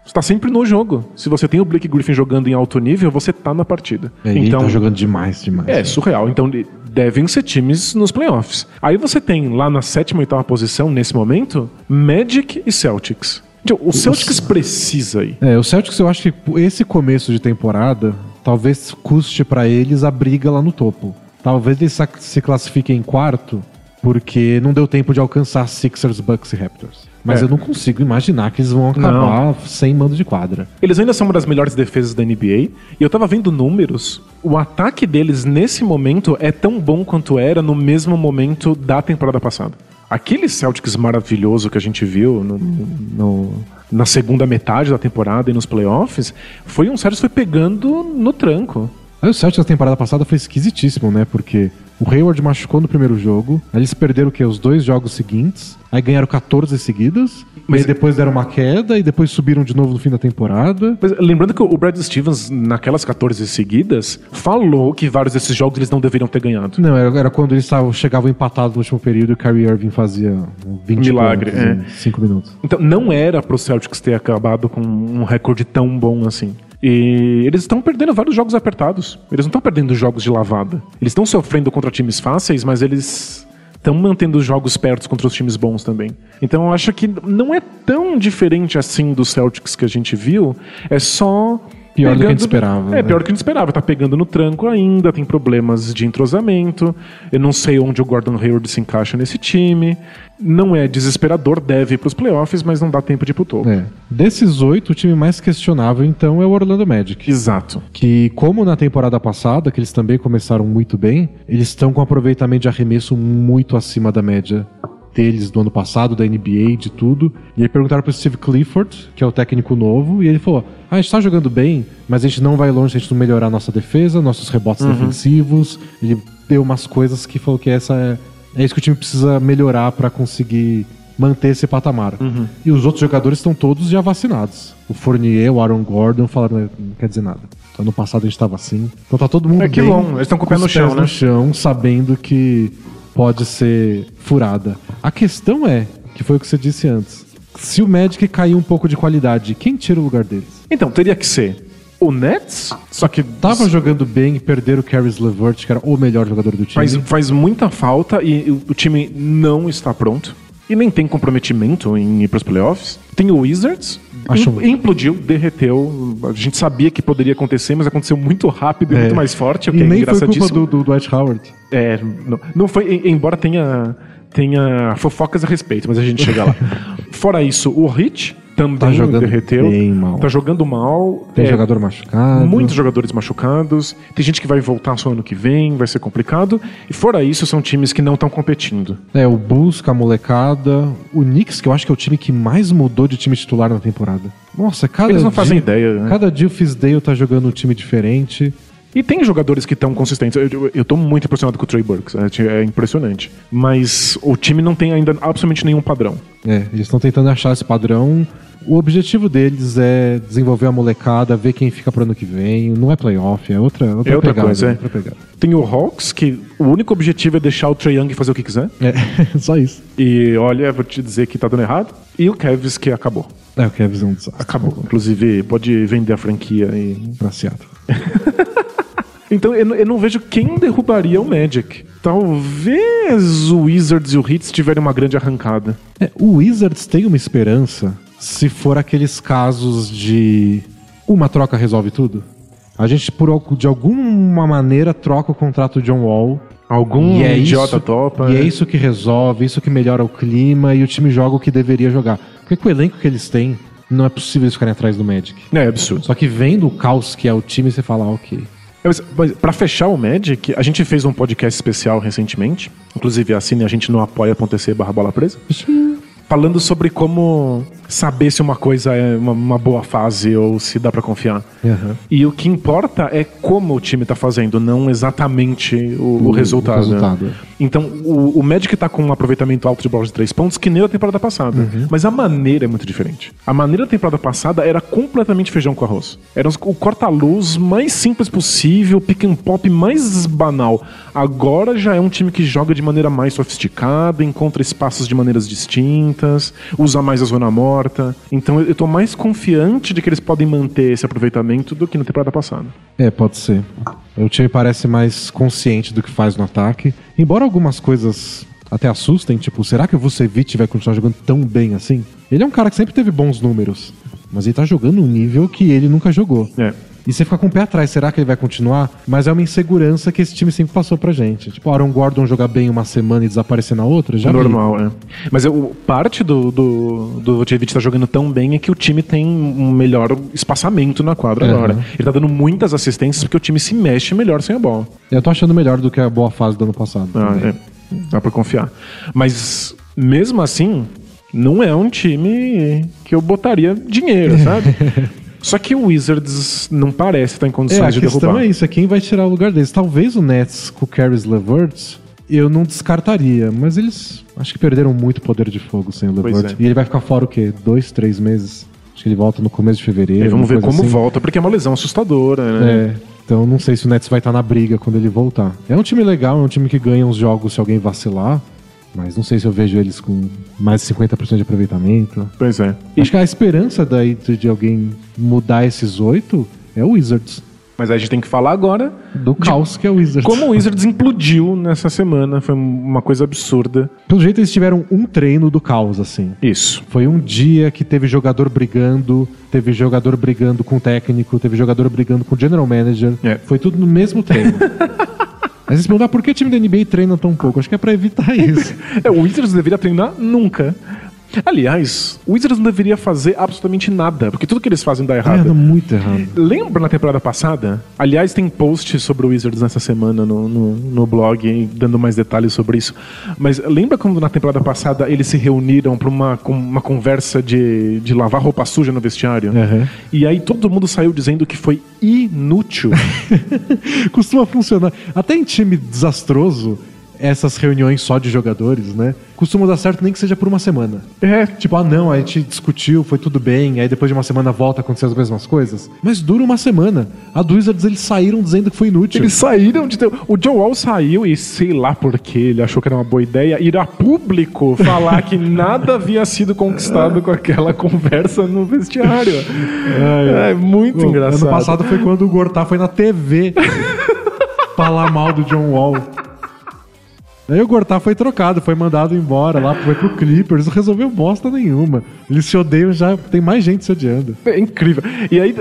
Você tá sempre no jogo. Se você tem o Blake Griffin jogando em alto nível, você tá na partida. É, e ele então, tá jogando demais, demais. é surreal. Então, de- devem ser times nos playoffs. Aí você tem lá na sétima e oitava posição, nesse momento, Magic e Celtics. Então, o Celtics precisa ir. É, o Celtics eu acho que esse começo de temporada talvez custe pra eles a briga lá no topo. Talvez eles se classifiquem em quarto porque não deu tempo de alcançar Sixers, Bucks e Raptors. Mas É. eu não consigo imaginar que eles vão acabar sem mando de quadra. Eles ainda são uma das melhores defesas da NBA. E eu tava vendo números. O ataque deles nesse momento é tão bom quanto era no mesmo momento da temporada passada. Aquele Celtics maravilhoso que a gente viu no- no- na segunda metade da temporada e nos playoffs foi um Celtics que foi pegando no tranco. Aí o Celtics na temporada passada foi esquisitíssimo, né? Porque o Hayward machucou no primeiro jogo, aí eles perderam o quê? Os dois jogos seguintes, aí ganharam 14 seguidas, Mas- depois deram uma queda e depois subiram de novo no fim da temporada. Mas lembrando que o Brad Stevens, naquelas 14 seguidas, falou que vários desses jogos eles não deveriam ter ganhado. Não, era, era quando eles estavam, chegavam empatados no último período e o Kyrie Irving fazia um 20 Milagre, pontos é. em 5 minutos. Então não era pro Celtics ter acabado com um recorde tão bom assim. E eles estão perdendo vários jogos apertados. Eles não estão perdendo jogos de lavada. Eles estão sofrendo contra times fáceis, mas eles estão mantendo os jogos perto contra os times bons também. Então eu acho que não é tão diferente assim dos Celtics que a gente viu. É só. Pior do que a gente pegando- esperava, É, né? pior do que a gente esperava. Tá pegando no tranco ainda, tem problemas de entrosamento. Eu não sei onde o Gordon Hayward se encaixa nesse time. Não é desesperador, deve ir pros playoffs, mas não dá tempo de ir pro topo. É. Desses oito, o time mais questionável, então, é o Orlando Magic. Exato. Que, como na temporada passada, que eles também começaram muito bem, eles estão com um aproveitamento de arremesso muito acima da média deles do ano passado, da NBA, de tudo. E aí perguntaram pro Steve Clifford, que é o técnico novo, e ele falou: Ah, a gente tá jogando bem, mas a gente não vai longe se a gente não melhorar nossa defesa, nossos rebotes defensivos. Ele deu umas coisas que falou que essa é, é isso que o time precisa melhorar pra conseguir manter esse patamar. E os outros jogadores estão todos já vacinados. O Fournier, o Aaron Gordon falaram, "É, não quer dizer nada. Então, no passado a gente tava assim. Então tá todo mundo É que bem, bom, eles estão com o pé no chão, né? no chão, sabendo que pode ser furada. A questão é, que foi o que você disse antes, se o Magic cair um pouco de qualidade, quem tira o lugar deles? Então, teria que ser o Nets, só que Tava jogando bem e perderam o Caris LeVert, que era o melhor jogador do time. faz, faz muita falta e o, time não está pronto. E nem tem comprometimento em ir pros playoffs. Tem o Wizards. Acho implodiu, derreteu. A gente sabia que poderia acontecer, mas aconteceu muito rápido e É. muito mais forte, o que e é nem foi culpa do, do Dwight Howard. É, não, não foi, em- embora tenha, tenha fofocas a respeito, mas a gente chega lá. Fora isso, o Hit também Tá jogando derreteu. bem mal. Tá jogando mal. Tem É, jogador machucado. Muitos jogadores machucados. Tem gente que vai voltar só ano que vem, vai ser complicado. E fora isso, são times que não estão competindo. É, o Bulls com a molecada. O Knicks, que eu acho que é o time que mais mudou de time titular na temporada. Nossa, cada Eles não dia, fazem ideia, né? Cada dia o Fisdale tá jogando um time diferente. E tem jogadores que estão consistentes. Eu, eu, eu tô muito impressionado com o Trey Burks. É, é impressionante. Mas o time não tem ainda absolutamente nenhum padrão. É, eles estão tentando achar esse padrão. O objetivo deles é desenvolver a molecada, ver quem fica pro ano que vem. Não é playoff, é outra, outra, É outra pegada, coisa, é. outra pegada. Tem o Hawks, que o único objetivo é deixar o Trey Young fazer o que quiser. É, só isso. E olha, vou te dizer que tá dando errado. E o Cavs, que acabou. É, o Kevin é um desastre. Acabou. Inclusive, pode vender a franquia e Pra Seattle. Então eu, não- eu não vejo quem derrubaria o Magic. Talvez o Wizards e o Heat tiverem uma grande arrancada. É, o Wizards tem uma esperança se for aqueles casos de uma troca resolve tudo. A gente, por, de alguma maneira, troca o contrato de John Wall Algum E é idiota isso- topa. E é né? isso que resolve, isso que melhora o clima e o time joga o que deveria jogar. Porque com o elenco que eles têm, não é possível eles ficarem atrás do Magic. É absurdo. Só que vendo o caos que é o time, você fala, ah, ok. Mas, mas pra fechar o Magic, a gente fez um podcast especial recentemente. Inclusive, assine a gente no apoia.se barra bola presa. Falando sobre como saber se uma coisa é uma, uma boa fase ou se dá pra confiar. Aham. E o que importa é como o time tá fazendo, não exatamente o, o resultado. né? resultado. Então, o, o Magic tá com um aproveitamento alto de bola de três pontos que nem a temporada passada. Uhum. Mas a maneira é muito diferente. A maneira da temporada passada era completamente feijão com arroz. Era o corta-luz mais simples possível, o pick and pop mais banal. Agora já é um time que joga de maneira mais sofisticada, encontra espaços de maneiras distintas, usa mais a zona morta. Então eu eu tô mais confiante de que eles podem manter esse aproveitamento do que na temporada passada. É, pode ser. O time parece mais consciente do que faz no ataque. Embora algumas coisas até assustem, tipo, será que o Vucevic vai continuar jogando tão bem assim? Ele é um cara que sempre teve bons números, mas ele tá jogando um nível que ele nunca jogou. É. E você fica com o pé atrás, será que ele vai continuar? Mas é uma insegurança que esse time sempre passou pra gente. Tipo, Aaron Gordon jogar bem uma semana e desaparecer na outra, já vi. Normal, é. Mas eu, parte do, do, do Vucevic estar jogando tão bem é que o time tem um melhor espaçamento na quadra Uhum. agora. Ele tá dando muitas assistências porque o time se mexe melhor sem a bola. Eu tô achando melhor do que a boa fase do ano passado. Ah, também. é. Dá pra confiar. Mas, mesmo assim, não é um time que eu botaria dinheiro, sabe? Só que o Wizards não parece estar em É, condições a de questão derrubar. é isso, é quem vai tirar o lugar deles. Talvez o Nets com o Caris LeVert, eu não descartaria, mas eles acho que perderam muito poder de fogo sem o LeVert. é. E ele vai ficar fora o quê? Dois, três meses? Acho que ele volta no começo de fevereiro. E vamos uma ver como assim. volta, porque é uma lesão assustadora, né? É, então não sei se o Nets vai estar na briga quando ele voltar. É um time legal, é um time que ganha uns jogos se alguém vacilar, mas não sei se eu vejo eles com mais de 50% de aproveitamento. Pois é. Acho que a esperança daí de alguém mudar esses oito é o Wizards. Mas a gente tem que falar agora Do caos que é o Wizards. como o Wizards implodiu nessa semana. Foi uma coisa absurda. Pelo jeito, eles tiveram um treino do caos, assim. Isso. Foi um dia que teve jogador brigando, teve jogador brigando com o técnico, teve jogador brigando com o general manager. É. Foi tudo no mesmo treino. Aí vocês perguntam, ah, por que o time da NBA treina tão pouco? Acho que é pra evitar isso. É, o Wizards deveria treinar nunca. Aliás, o Wizards não deveria fazer absolutamente nada, porque tudo que eles fazem dá errado. dá muito errado. Lembra na temporada passada? Aliás, tem post sobre o Wizards nessa semana no, no, no blog, dando mais detalhes sobre isso. Mas lembra quando na temporada passada eles se reuniram para uma, uma conversa de, de lavar roupa suja no vestiário? Aham. E aí todo mundo saiu dizendo que foi inútil. Costuma funcionar. Até em time desastroso, essas reuniões só de jogadores, né? Costuma dar certo nem que seja por uma semana. é, Tipo, ah não, a gente discutiu, foi tudo bem, aí depois de uma semana volta a acontecer as mesmas coisas. Mas dura uma semana. A do Wizards eles saíram dizendo que foi inútil. Eles saíram de. O John Wall saiu e sei lá por que ele achou que era uma boa ideia ir a público falar que nada havia sido conquistado com aquela conversa no vestiário. É, muito Bom, engraçado. Ano passado foi quando o Gortá foi na TV falar mal do John Wall. Aí o Gortá foi trocado, foi mandado embora lá, foi pro Clippers, não resolveu bosta nenhuma. Eles se odeiam já, tem mais gente se odiando. É incrível. E aí,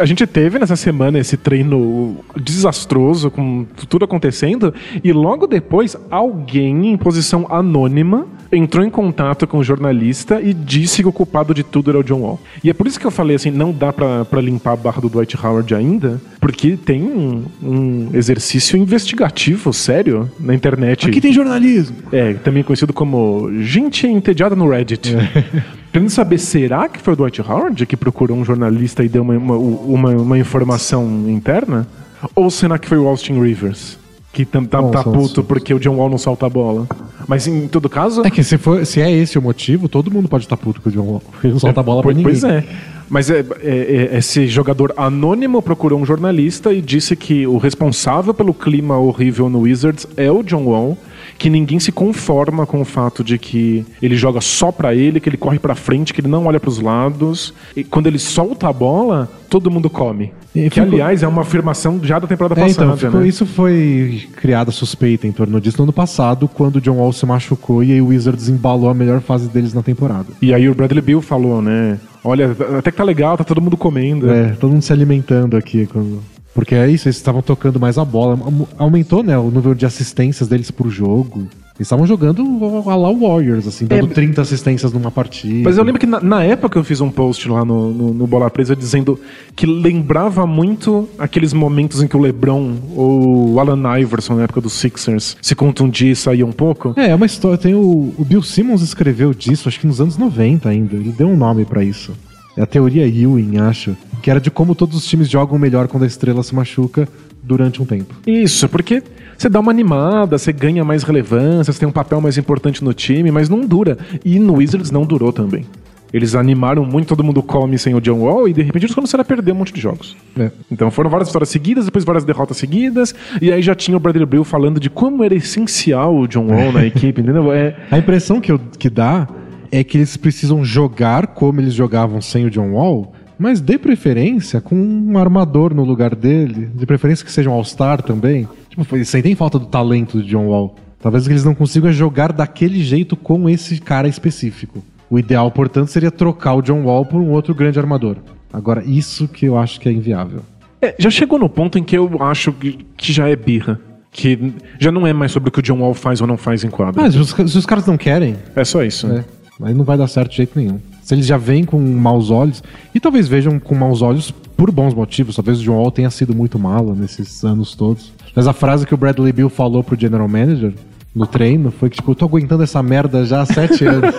a gente teve nessa semana esse treino desastroso, com tudo acontecendo, e logo depois, alguém em posição anônima entrou em contato com o jornalista e disse que o culpado de tudo era o John Wall. E é por isso que eu falei assim, não dá pra, pra limpar a barra do Dwight Howard ainda, porque tem um, um exercício investigativo sério na internet. Aqui tem jornalismo. É, também conhecido como gente entediada no Reddit. Querendo saber, será que foi o Dwight Howard que procurou um jornalista e deu uma, uma, uma, uma informação interna? Ou será que foi o Austin Rivers? Que tá, tá são- puto porque o John Wall não solta a bola. Mas em todo caso. É que se, for, se é esse o motivo, todo mundo pode estar puto com o John Wall. Não solta a bola pra Pois- ninguém. Pois é. Mas é, é- é- esse jogador anônimo procurou um jornalista e disse que o responsável pelo clima horrível no Wizards é o John Wall, que ninguém se conforma com o fato de que ele joga só pra ele, que ele corre pra frente, que ele não olha pros lados. E quando ele solta a bola, todo mundo come. E que, ficou- aliás, é uma afirmação já da temporada É, passada. então, ficou- né? isso foi criada suspeita em torno disso no ano passado, quando o John Wall se machucou e aí o Wizards embalou a melhor fase deles na temporada. E aí o Bradley Bill falou, né? Olha, até que tá legal, tá todo mundo comendo. É, todo mundo se alimentando aqui. Quando... Porque é isso, eles estavam tocando mais a bola. Aumentou, né, o número de assistências deles por jogo. Eles estavam jogando a lá Warriors, assim, dando é, 30 assistências numa partida. Mas eu lembro que na, na época eu fiz um post lá no, no, no, Bola Presa dizendo que lembrava muito aqueles momentos em que o LeBron ou o Alan Iverson, na época dos Sixers, se contundia e saía um pouco. É, é uma história. Tem o, o Bill Simmons escreveu disso, acho que nos anos 90 ainda. Ele deu um nome para isso. É a teoria Ewing, acho. Que era de como todos os times jogam melhor quando a estrela se machuca durante um tempo. Isso, porque você dá uma animada, você ganha mais relevância, você tem um papel mais importante no time, mas não dura. E no Wizards não durou também. Eles animaram muito, todo mundo come sem o John Wall e de repente eles começaram a perder um monte de jogos. É. Então foram várias vitórias seguidas, depois várias derrotas seguidas, e aí já tinha o Bradley Bill falando de como era essencial o John Wall na equipe, entendeu? É... A impressão que, eu, que dá é que eles precisam jogar como eles jogavam sem o John Wall, mas de preferência com um armador no lugar dele, de preferência que seja um All-Star também. Tipo, eles sentem falta do talento de John Wall. Talvez eles não consigam jogar daquele jeito com esse cara específico. O ideal, portanto, seria trocar o John Wall por um outro grande armador. Agora, isso que eu acho que é inviável. É, já chegou no ponto em que eu acho que já é birra. Que já não é mais sobre o que o John Wall faz ou não faz em quadra. Mas se os, caras não querem. É só isso. É. Aí não vai dar certo de jeito nenhum. Se eles já vêm com maus olhos, e talvez vejam com maus olhos por bons motivos, talvez o John Wall tenha sido muito mala nesses anos todos. Mas a frase que o Bradley Bill falou pro General Manager no treino foi que, tipo, eu tô aguentando essa merda já há sete anos.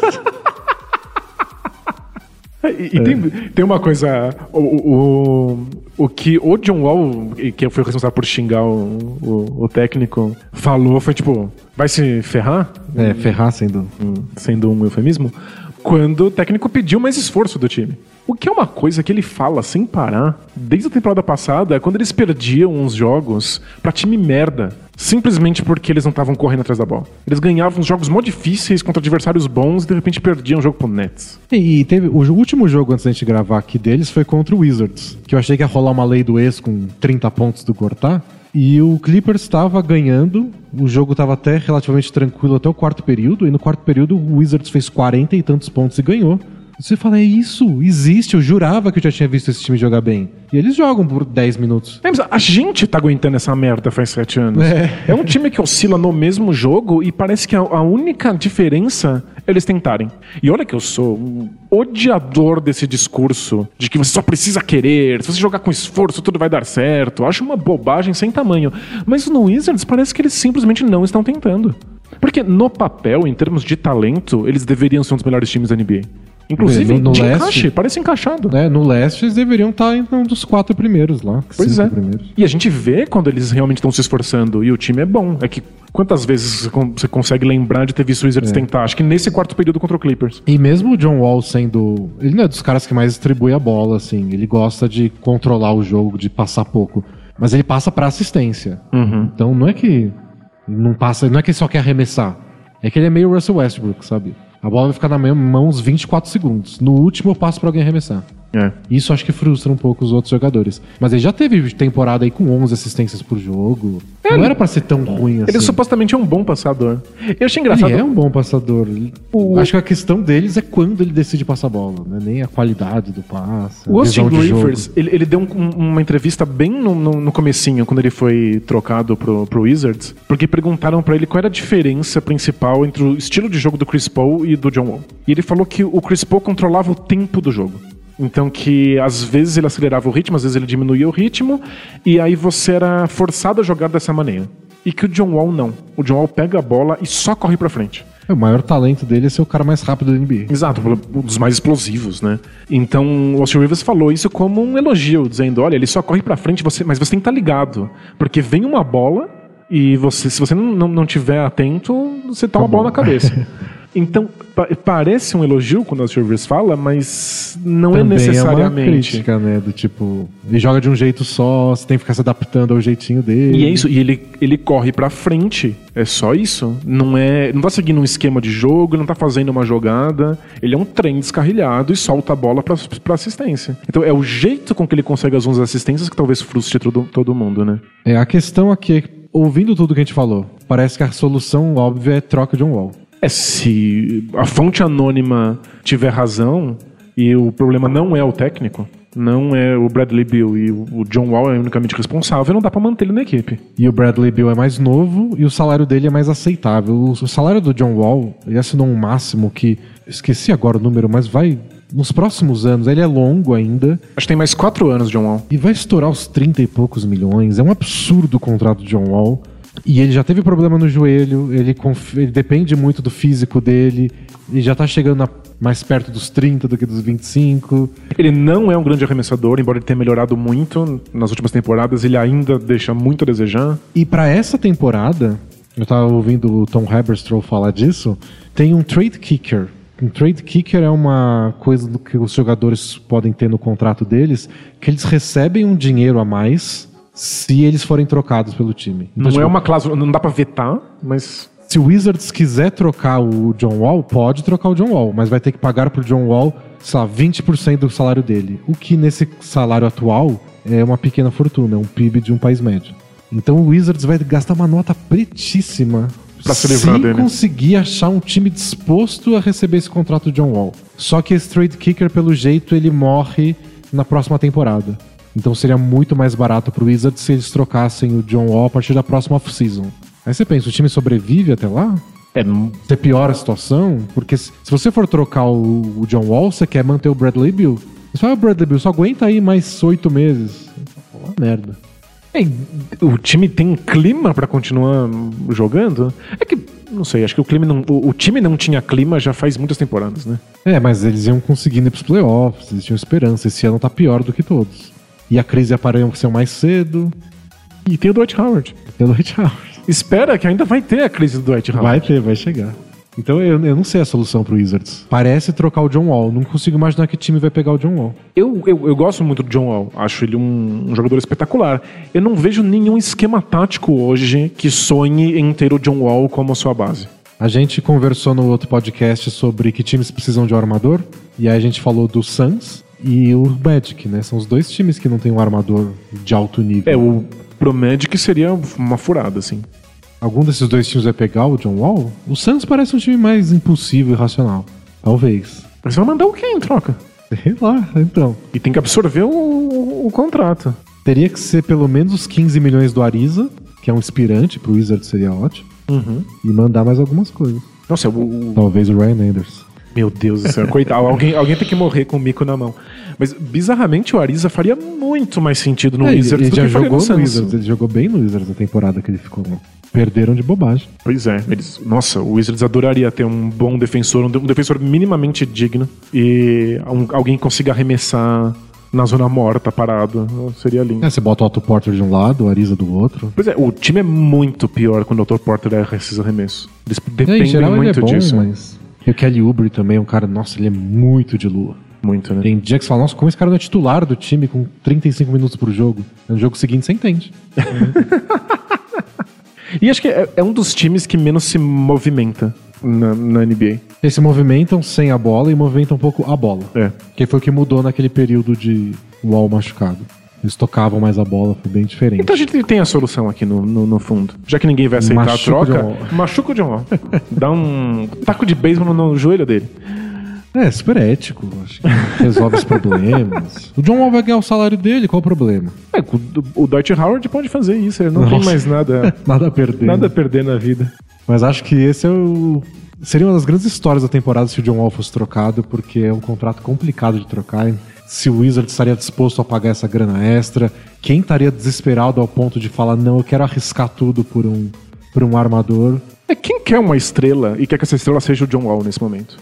E, e é. tem, tem uma coisa. O, o, o que o John Wall, que foi responsável por xingar o, o, o técnico, falou foi tipo: vai se ferrar? É, ferrar sendo, sendo um eufemismo quando o técnico pediu mais esforço do time. O que é uma coisa que ele fala sem parar, desde a temporada passada, quando eles perdiam uns jogos pra time merda, simplesmente porque eles não estavam correndo atrás da bola. Eles ganhavam uns jogos mó difíceis contra adversários bons e de repente perdiam o jogo pro Nets. E teve o último jogo antes da gente gravar aqui deles foi contra o Wizards, que eu achei que ia rolar uma lei do ex com 30 pontos do Cortar. E o Clippers estava ganhando, o jogo estava até relativamente tranquilo até o quarto período, e no quarto período o Wizards fez 40 e tantos pontos e ganhou. Você fala, é isso, existe, eu jurava que eu já tinha visto esse time jogar bem. E eles jogam por 10 minutos. É, mas a gente tá aguentando essa merda faz 7 anos. É. é um time que oscila no mesmo jogo e parece que a, a única diferença é eles tentarem. E olha que eu sou um odiador desse discurso de que você só precisa querer, se você jogar com esforço tudo vai dar certo. Acho uma bobagem sem tamanho. Mas no Wizards parece que eles simplesmente não estão tentando. Porque no papel, em termos de talento, eles deveriam ser um dos melhores times da NBA. Inclusive, no, no de leste, encaixe, parece encaixado. Né, no leste eles deveriam estar entre um dos quatro primeiros lá. Pois é. Primeiros. E a gente vê quando eles realmente estão se esforçando e o time é bom. É que quantas vezes você consegue lembrar de ter visto o Wizards é. tentar? Acho que nesse quarto período contra o Clippers. E mesmo o John Wall sendo. Ele não é dos caras que mais distribui a bola, assim. Ele gosta de controlar o jogo, de passar pouco. Mas ele passa para assistência. Uhum. Então não é que. Não passa. Não é que ele só quer arremessar. É que ele é meio Russell Westbrook, sabe? A bola vai ficar na minha mão uns 24 segundos. No último eu passo para alguém arremessar. É. Isso acho que frustra um pouco os outros jogadores. Mas ele já teve temporada aí com 11 assistências por jogo. É, não era para ser tão ruim assim. Ele supostamente é um bom passador. Eu achei engraçado. Ele é um bom passador. O... Acho que a questão deles é quando ele decide passar a bola, né? Nem a qualidade do passe. O Austin Rivers, ele, ele, deu um, uma entrevista bem no, no, no, comecinho, quando ele foi trocado pro, pro Wizards, porque perguntaram para ele qual era a diferença principal entre o estilo de jogo do Chris Paul e do John Wall. E ele falou que o Chris Paul controlava o tempo do jogo. Então que às vezes ele acelerava o ritmo, às vezes ele diminuía o ritmo, e aí você era forçado a jogar dessa maneira. E que o John Wall não. O John Wall pega a bola e só corre para frente. O maior talento dele é ser o cara mais rápido do NBA. Exato, um dos mais explosivos, né? Então, o Austin Rivers falou isso como um elogio, dizendo: olha, ele só corre para frente, você, mas você tem que estar tá ligado. Porque vem uma bola e você, se você não, não, não tiver atento, você toma a bola na cabeça. Então, parece um elogio quando o Rivers fala, mas não é Também é necessariamente. É uma crítica, né? Do tipo, ele joga de um jeito só, você tem que ficar se adaptando ao jeitinho dele. E é isso, e ele, ele corre pra frente. É só isso. Não é. Não tá seguindo um esquema de jogo, não tá fazendo uma jogada. Ele é um trem descarrilhado e solta a bola pra, pra assistência. Então é o jeito com que ele consegue as 11 assistências que talvez frustre todo, todo mundo, né? É, a questão aqui é, ouvindo tudo que a gente falou, parece que a solução óbvia é troca de um wall. É, se a fonte anônima tiver razão e o problema não é o técnico, não é o Bradley Bill e o John Wall é unicamente responsável, não dá pra manter ele na equipe. E o Bradley Bill é mais novo e o salário dele é mais aceitável. O, o salário do John Wall, ele assinou um máximo que. Esqueci agora o número, mas vai. Nos próximos anos, ele é longo ainda. Acho que tem mais quatro anos, John Wall. E vai estourar os 30 e poucos milhões. É um absurdo o contrato do John Wall. E ele já teve problema no joelho, ele, ele depende muito do físico dele, ele já tá chegando mais perto dos 30 do que dos 25. Ele não é um grande arremessador, embora ele tenha melhorado muito nas últimas temporadas, ele ainda deixa muito a desejar. E para essa temporada, eu tava ouvindo o Tom Haberstroh falar disso, tem um trade kicker. Um trade kicker é uma coisa que os jogadores podem ter no contrato deles, que eles recebem um dinheiro a mais se eles forem trocados pelo time. Então, não tipo, é uma cláusula, não dá pra vetar, mas. Se o Wizards quiser trocar o John Wall, pode trocar o John Wall, mas vai ter que pagar pro John Wall, sei lá, 20% do salário dele. O que nesse salário atual é uma pequena fortuna, um PIB de um país médio. Então o Wizards vai gastar uma nota pretíssima pra se livrar dele. conseguir achar um time disposto a receber esse contrato do John Wall. Só que esse trade kicker, pelo jeito, ele morre na próxima temporada. Então seria muito mais barato pro Wizards se eles trocassem o John Wall a partir da próxima off-season. Aí você pensa, o time sobrevive até lá? É, Você piora a situação? Porque se, se você for trocar o, o, John Wall, você quer manter o Bradley Bill. Você fala, ah, Bradley Bill, só aguenta aí mais oito meses. Fala, merda. É, o time tem clima para continuar jogando? É que, não sei, acho que o, clima não, o, o, time não tinha clima já faz muitas temporadas, né? É, mas eles iam conseguindo ir pros playoffs, eles tinham esperança. Esse ano tá pior do que todos. E a crise apareceu mais cedo. E tem o Dwight Howard. Tem o Dwight Howard. Espera que ainda vai ter a crise do Dwight Howard. Vai ter, vai chegar. Então eu, eu não sei a solução pro Wizards. Parece trocar o John Wall. Não consigo imaginar que time vai pegar o John Wall. Eu, eu, eu gosto muito do John Wall. Acho ele um, um, jogador espetacular. Eu não vejo nenhum esquema tático hoje que sonhe em ter o John Wall como sua base. A gente conversou no outro podcast sobre que times precisam de um armador. E aí a gente falou do Suns e o Magic, né? São os dois times que não tem um armador de alto nível. É, o pro Magic seria uma furada, assim. Algum desses dois times vai pegar o John Wall? O Suns parece um time mais impulsivo e racional. Talvez. Mas vai mandar o quê em troca? Sei lá, então. E tem que absorver o, o, o contrato. Teria que ser pelo menos os 15 milhões do Ariza, que é um inspirante pro Wizard seria ótimo. Uhum. E mandar mais algumas coisas. Nossa, o. Talvez o Ryan Anderson. Meu Deus do céu, coitado. alguém, alguém tem que morrer com o mico na mão. Mas, bizarramente, o Ariza faria muito mais sentido no é, Wizards ele, ele já jogou no, no Wizards. Ele jogou bem no Wizards na temporada que ele ficou. Perderam de bobagem. Pois é. Eles, nossa, o Wizards adoraria ter um bom defensor, um, defensor minimamente digno e um, alguém consiga arremessar na zona morta, parado. Seria lindo. É, você bota o Otto Porter de um lado, o Ariza do outro. Pois é, o time é muito pior quando o Otto Porter erra esses arremessos. Eles dependem é, muito é bom, disso. Mas... E o Kelly Oubre também é um cara, nossa, ele é muito de lua. Muito, né? Tem dia que você fala, nossa, como esse cara não é titular do time com 35 minutos por jogo? No jogo seguinte você entende. e acho que é, é, um dos times que menos se movimenta na, na, NBA. Eles se movimentam sem a bola e movimentam um pouco a bola. É. Que foi o que mudou naquele período de wall machucado. Eles tocavam mais a bola, foi bem diferente. Então a gente tem a solução aqui no, no, no fundo. Já que ninguém vai aceitar machuca a troca, machuca o John Wall. Dá um taco de beisebol no, no joelho dele. É, super ético. Acho que resolve os problemas. O John Wall vai ganhar o salário dele, qual o problema? É, o, o Dwight Howard pode fazer isso, ele não Nossa. tem mais nada, nada a perder. Nada a perder na vida. Mas acho que esse é o. Seria uma das grandes histórias da temporada se o John Wall fosse trocado, porque é um contrato complicado de trocar se o Wizard estaria disposto a pagar essa grana extra, quem estaria desesperado ao ponto de falar, não, eu quero arriscar tudo por um, por um armador. É quem quer uma estrela e quer que essa estrela seja o John Wall nesse momento.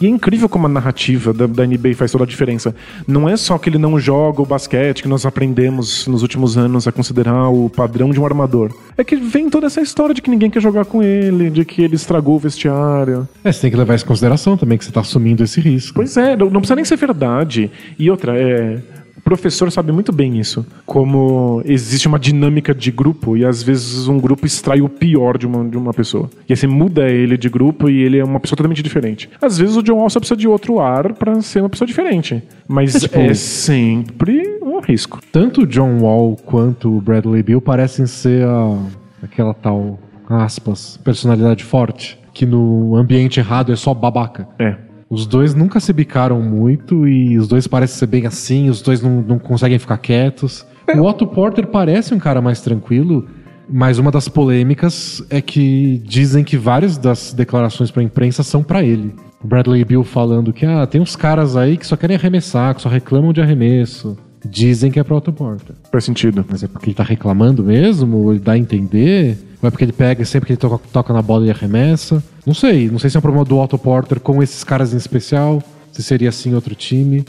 E é incrível como a narrativa da, da, NBA faz toda a diferença. Não é só que ele não joga o basquete que nós aprendemos nos últimos anos a considerar o padrão de um armador. É que vem toda essa história de que ninguém quer jogar com ele, de que ele estragou o vestiário. É, você tem que levar isso em consideração também, que você está assumindo esse risco. Pois é, não, não precisa nem ser verdade. E outra, é professor sabe muito bem isso. Como existe uma dinâmica de grupo e às vezes um grupo extrai o pior de uma, de uma pessoa. E assim muda ele de grupo e ele é uma pessoa totalmente diferente. Às vezes o John Wall só precisa de outro ar para ser uma pessoa diferente. Mas é, tipo, é sempre um risco. Tanto o John Wall quanto o Bradley Bill parecem ser a, aquela tal, aspas, personalidade forte. Que no ambiente errado é só babaca. É. Os dois nunca se bicaram muito e os dois parecem ser bem assim, os dois não, não conseguem ficar quietos. O Otto Porter parece um cara mais tranquilo, mas uma das polêmicas é que dizem que várias das declarações para a imprensa são para ele. O Bradley Bill falando que ah, tem uns caras aí que só querem arremessar, que só reclamam de arremesso. Dizem que é pro Otto Porter. Faz sentido. Mas é porque ele tá reclamando mesmo? Ou ele dá a entender? Ou é porque ele pega sempre que ele toca, toca na bola e arremessa? Não sei. Não sei se é um problema do Otto Porter com esses caras em especial. Se seria assim outro time.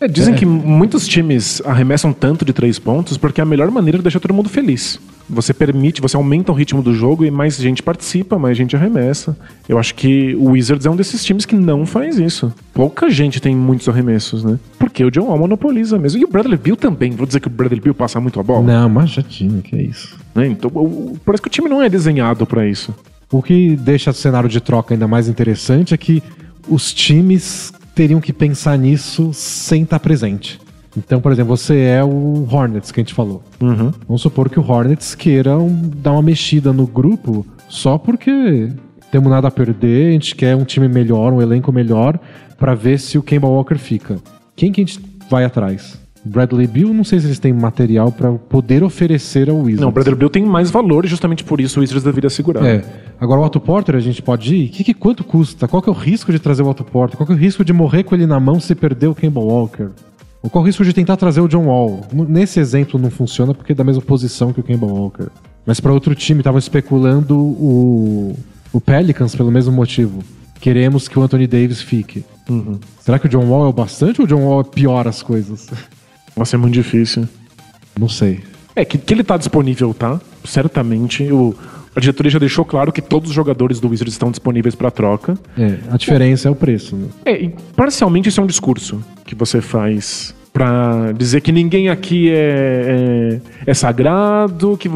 É, dizem que muitos times arremessam tanto de três pontos porque é a melhor maneira de deixar todo mundo feliz. Você permite, você aumenta o ritmo do jogo e mais gente participa, mais gente arremessa. Eu acho que o Wizards é um desses times que não faz isso. Pouca gente tem muitos arremessos, né? Porque o John Wall monopoliza mesmo. E o Bradley Bill também. Vou dizer que o Bradley Bill passa muito a bola. Não, mas já tinha, que é isso. Né? Então, parece que o time não é desenhado pra isso. O que deixa o cenário de troca ainda mais interessante é que os times teriam que pensar nisso sem estar presente. Então, por exemplo, você é o Hornets que a gente falou. Uhum. Vamos supor que o Hornets queira um- dar uma mexida no grupo só porque temos nada a perder, a gente quer um time melhor, um elenco melhor, pra ver se o Kemba Walker fica. Quem que a gente vai atrás? Bradley Bill, não sei se eles têm material pra poder oferecer ao Wizards. Não, o Bradley Bill tem mais valor e justamente por isso o Wizards deveria segurar. É. Agora o Otto Porter a gente pode ir. Que, que quanto custa? Qual que é o risco de trazer o Otto Porter? Qual que é o risco de morrer com ele na mão se perder o Kemba Walker? Ou qual o risco de tentar trazer o John Wall? Nesse exemplo não funciona porque é da mesma posição que o Kemba Walker. Mas para outro time estavam especulando o, o Pelicans pelo mesmo motivo. Queremos que o Anthony Davis fique. Uhum. Será que o John Wall é o bastante ou o John Wall piora as coisas? Vai ser muito difícil. Não sei. É, que, que ele tá disponível, tá? Certamente. O, a diretoria já deixou claro que todos os jogadores do Wizards estão disponíveis pra troca. É, a diferença é o preço. Né? É, e parcialmente isso é um discurso que você faz pra dizer que ninguém aqui é, é, é sagrado, que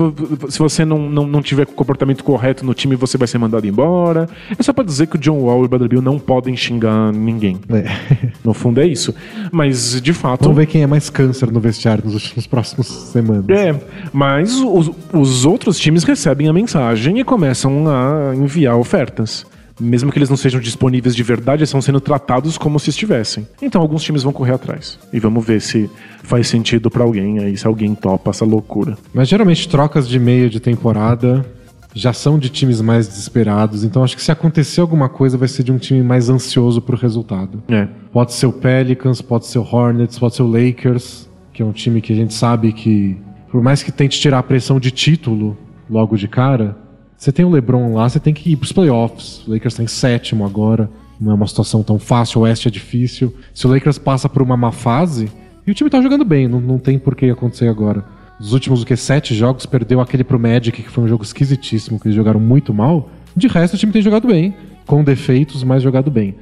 se você não, não, não tiver o comportamento correto no time, você vai ser mandado embora. É só pra dizer que o John Wall e o Bill não podem xingar ninguém. É. No fundo é isso. Mas, de fato... Vamos ver quem é mais câncer no vestiário nos últimos próximos semanas. É, mas os, os outros times recebem a mensagem e começam a enviar ofertas. Mesmo que eles não sejam disponíveis de verdade, eles estão sendo tratados como se estivessem. Então alguns times vão correr atrás. E vamos ver se faz sentido pra alguém aí, se alguém topa essa loucura. Mas geralmente trocas de meio de temporada já são de times mais desesperados, então acho que se acontecer alguma coisa vai ser de um time mais ansioso pro resultado. É. Pode ser o Pelicans, pode ser o Hornets, pode ser o Lakers, que é um time que a gente sabe que, por mais que tente tirar a pressão de título logo de cara, você tem o LeBron lá, você tem que ir pros playoffs. O Lakers tá em sétimo agora, não é uma situação tão fácil, o Oeste é difícil. Se o Lakers passa por uma má fase, e o time tá jogando bem, não, não tem por que acontecer agora. Dos últimos, o que, sete jogos, perdeu aquele pro Magic, que foi um jogo esquisitíssimo, que eles jogaram muito mal. De resto, o time tem jogado bem, com defeitos, mas jogado bem.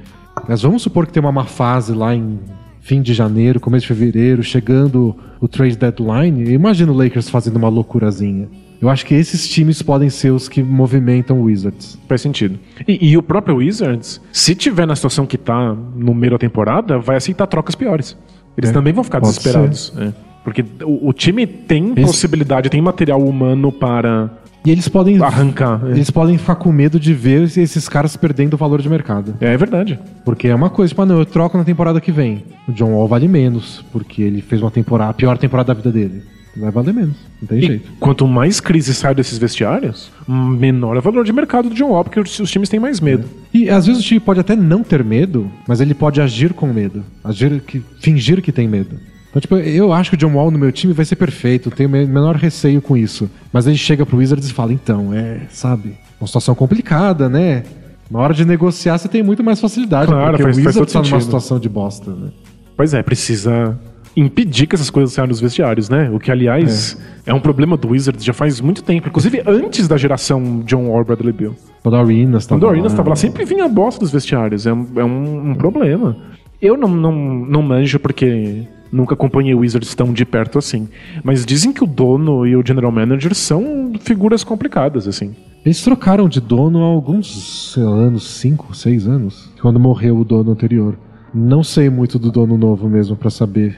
Mas vamos supor que tem uma má fase lá em fim de janeiro, começo de fevereiro, chegando o trade deadline. Eu imagino o Lakers fazendo uma loucurazinha. Eu acho que esses times podem ser os que movimentam o Wizards. Faz sentido. E, e o próprio Wizards, se tiver na situação que tá no meio da temporada, vai aceitar trocas piores. Eles É, também vão ficar pode desesperados. É. Porque o, o time tem Eles- possibilidade, tem material humano para E eles podem arrancar. É. eles podem ficar com medo de ver esses caras perdendo o valor de mercado. É verdade. Porque é uma coisa, tipo, ah, não, eu troco na temporada que vem. O John Wall vale menos, porque ele fez uma temporada, a pior temporada da vida dele. Vai valer menos, não tem E jeito. quanto mais crise sai desses vestiários, menor é o valor de mercado do John Wall, porque os, os times têm mais medo. E às vezes o time pode até não ter medo, mas ele pode agir com medo. Agir que, fingir que tem medo. Então, tipo, eu acho que o John Wall no meu time vai ser perfeito, tenho o me- menor receio com isso. Mas ele chega pro Wizards e fala, então, é, sabe, uma situação complicada, né? Na hora de negociar você tem muito mais facilidade, Claro, porque faz- o faz Wizards todo tá numa situação de bosta, né? Pois é, precisa impedir que essas coisas saiam dos vestiários, né? O que, aliás, é, um problema do Wizards já faz muito tempo. Inclusive antes da geração John Wall Bradley Bill. Quando a Arenas Quando o Arenas estava lá, sempre vinha a bosta dos vestiários. É um, é um- um problema. Eu não, não, não manjo porque nunca acompanhei o Wizards tão de perto assim. Mas dizem que o dono e o general manager são figuras complicadas, assim. Eles trocaram de dono há alguns sei lá, anos, 5, 6 anos, quando morreu o dono anterior. Não sei muito do dono novo mesmo pra saber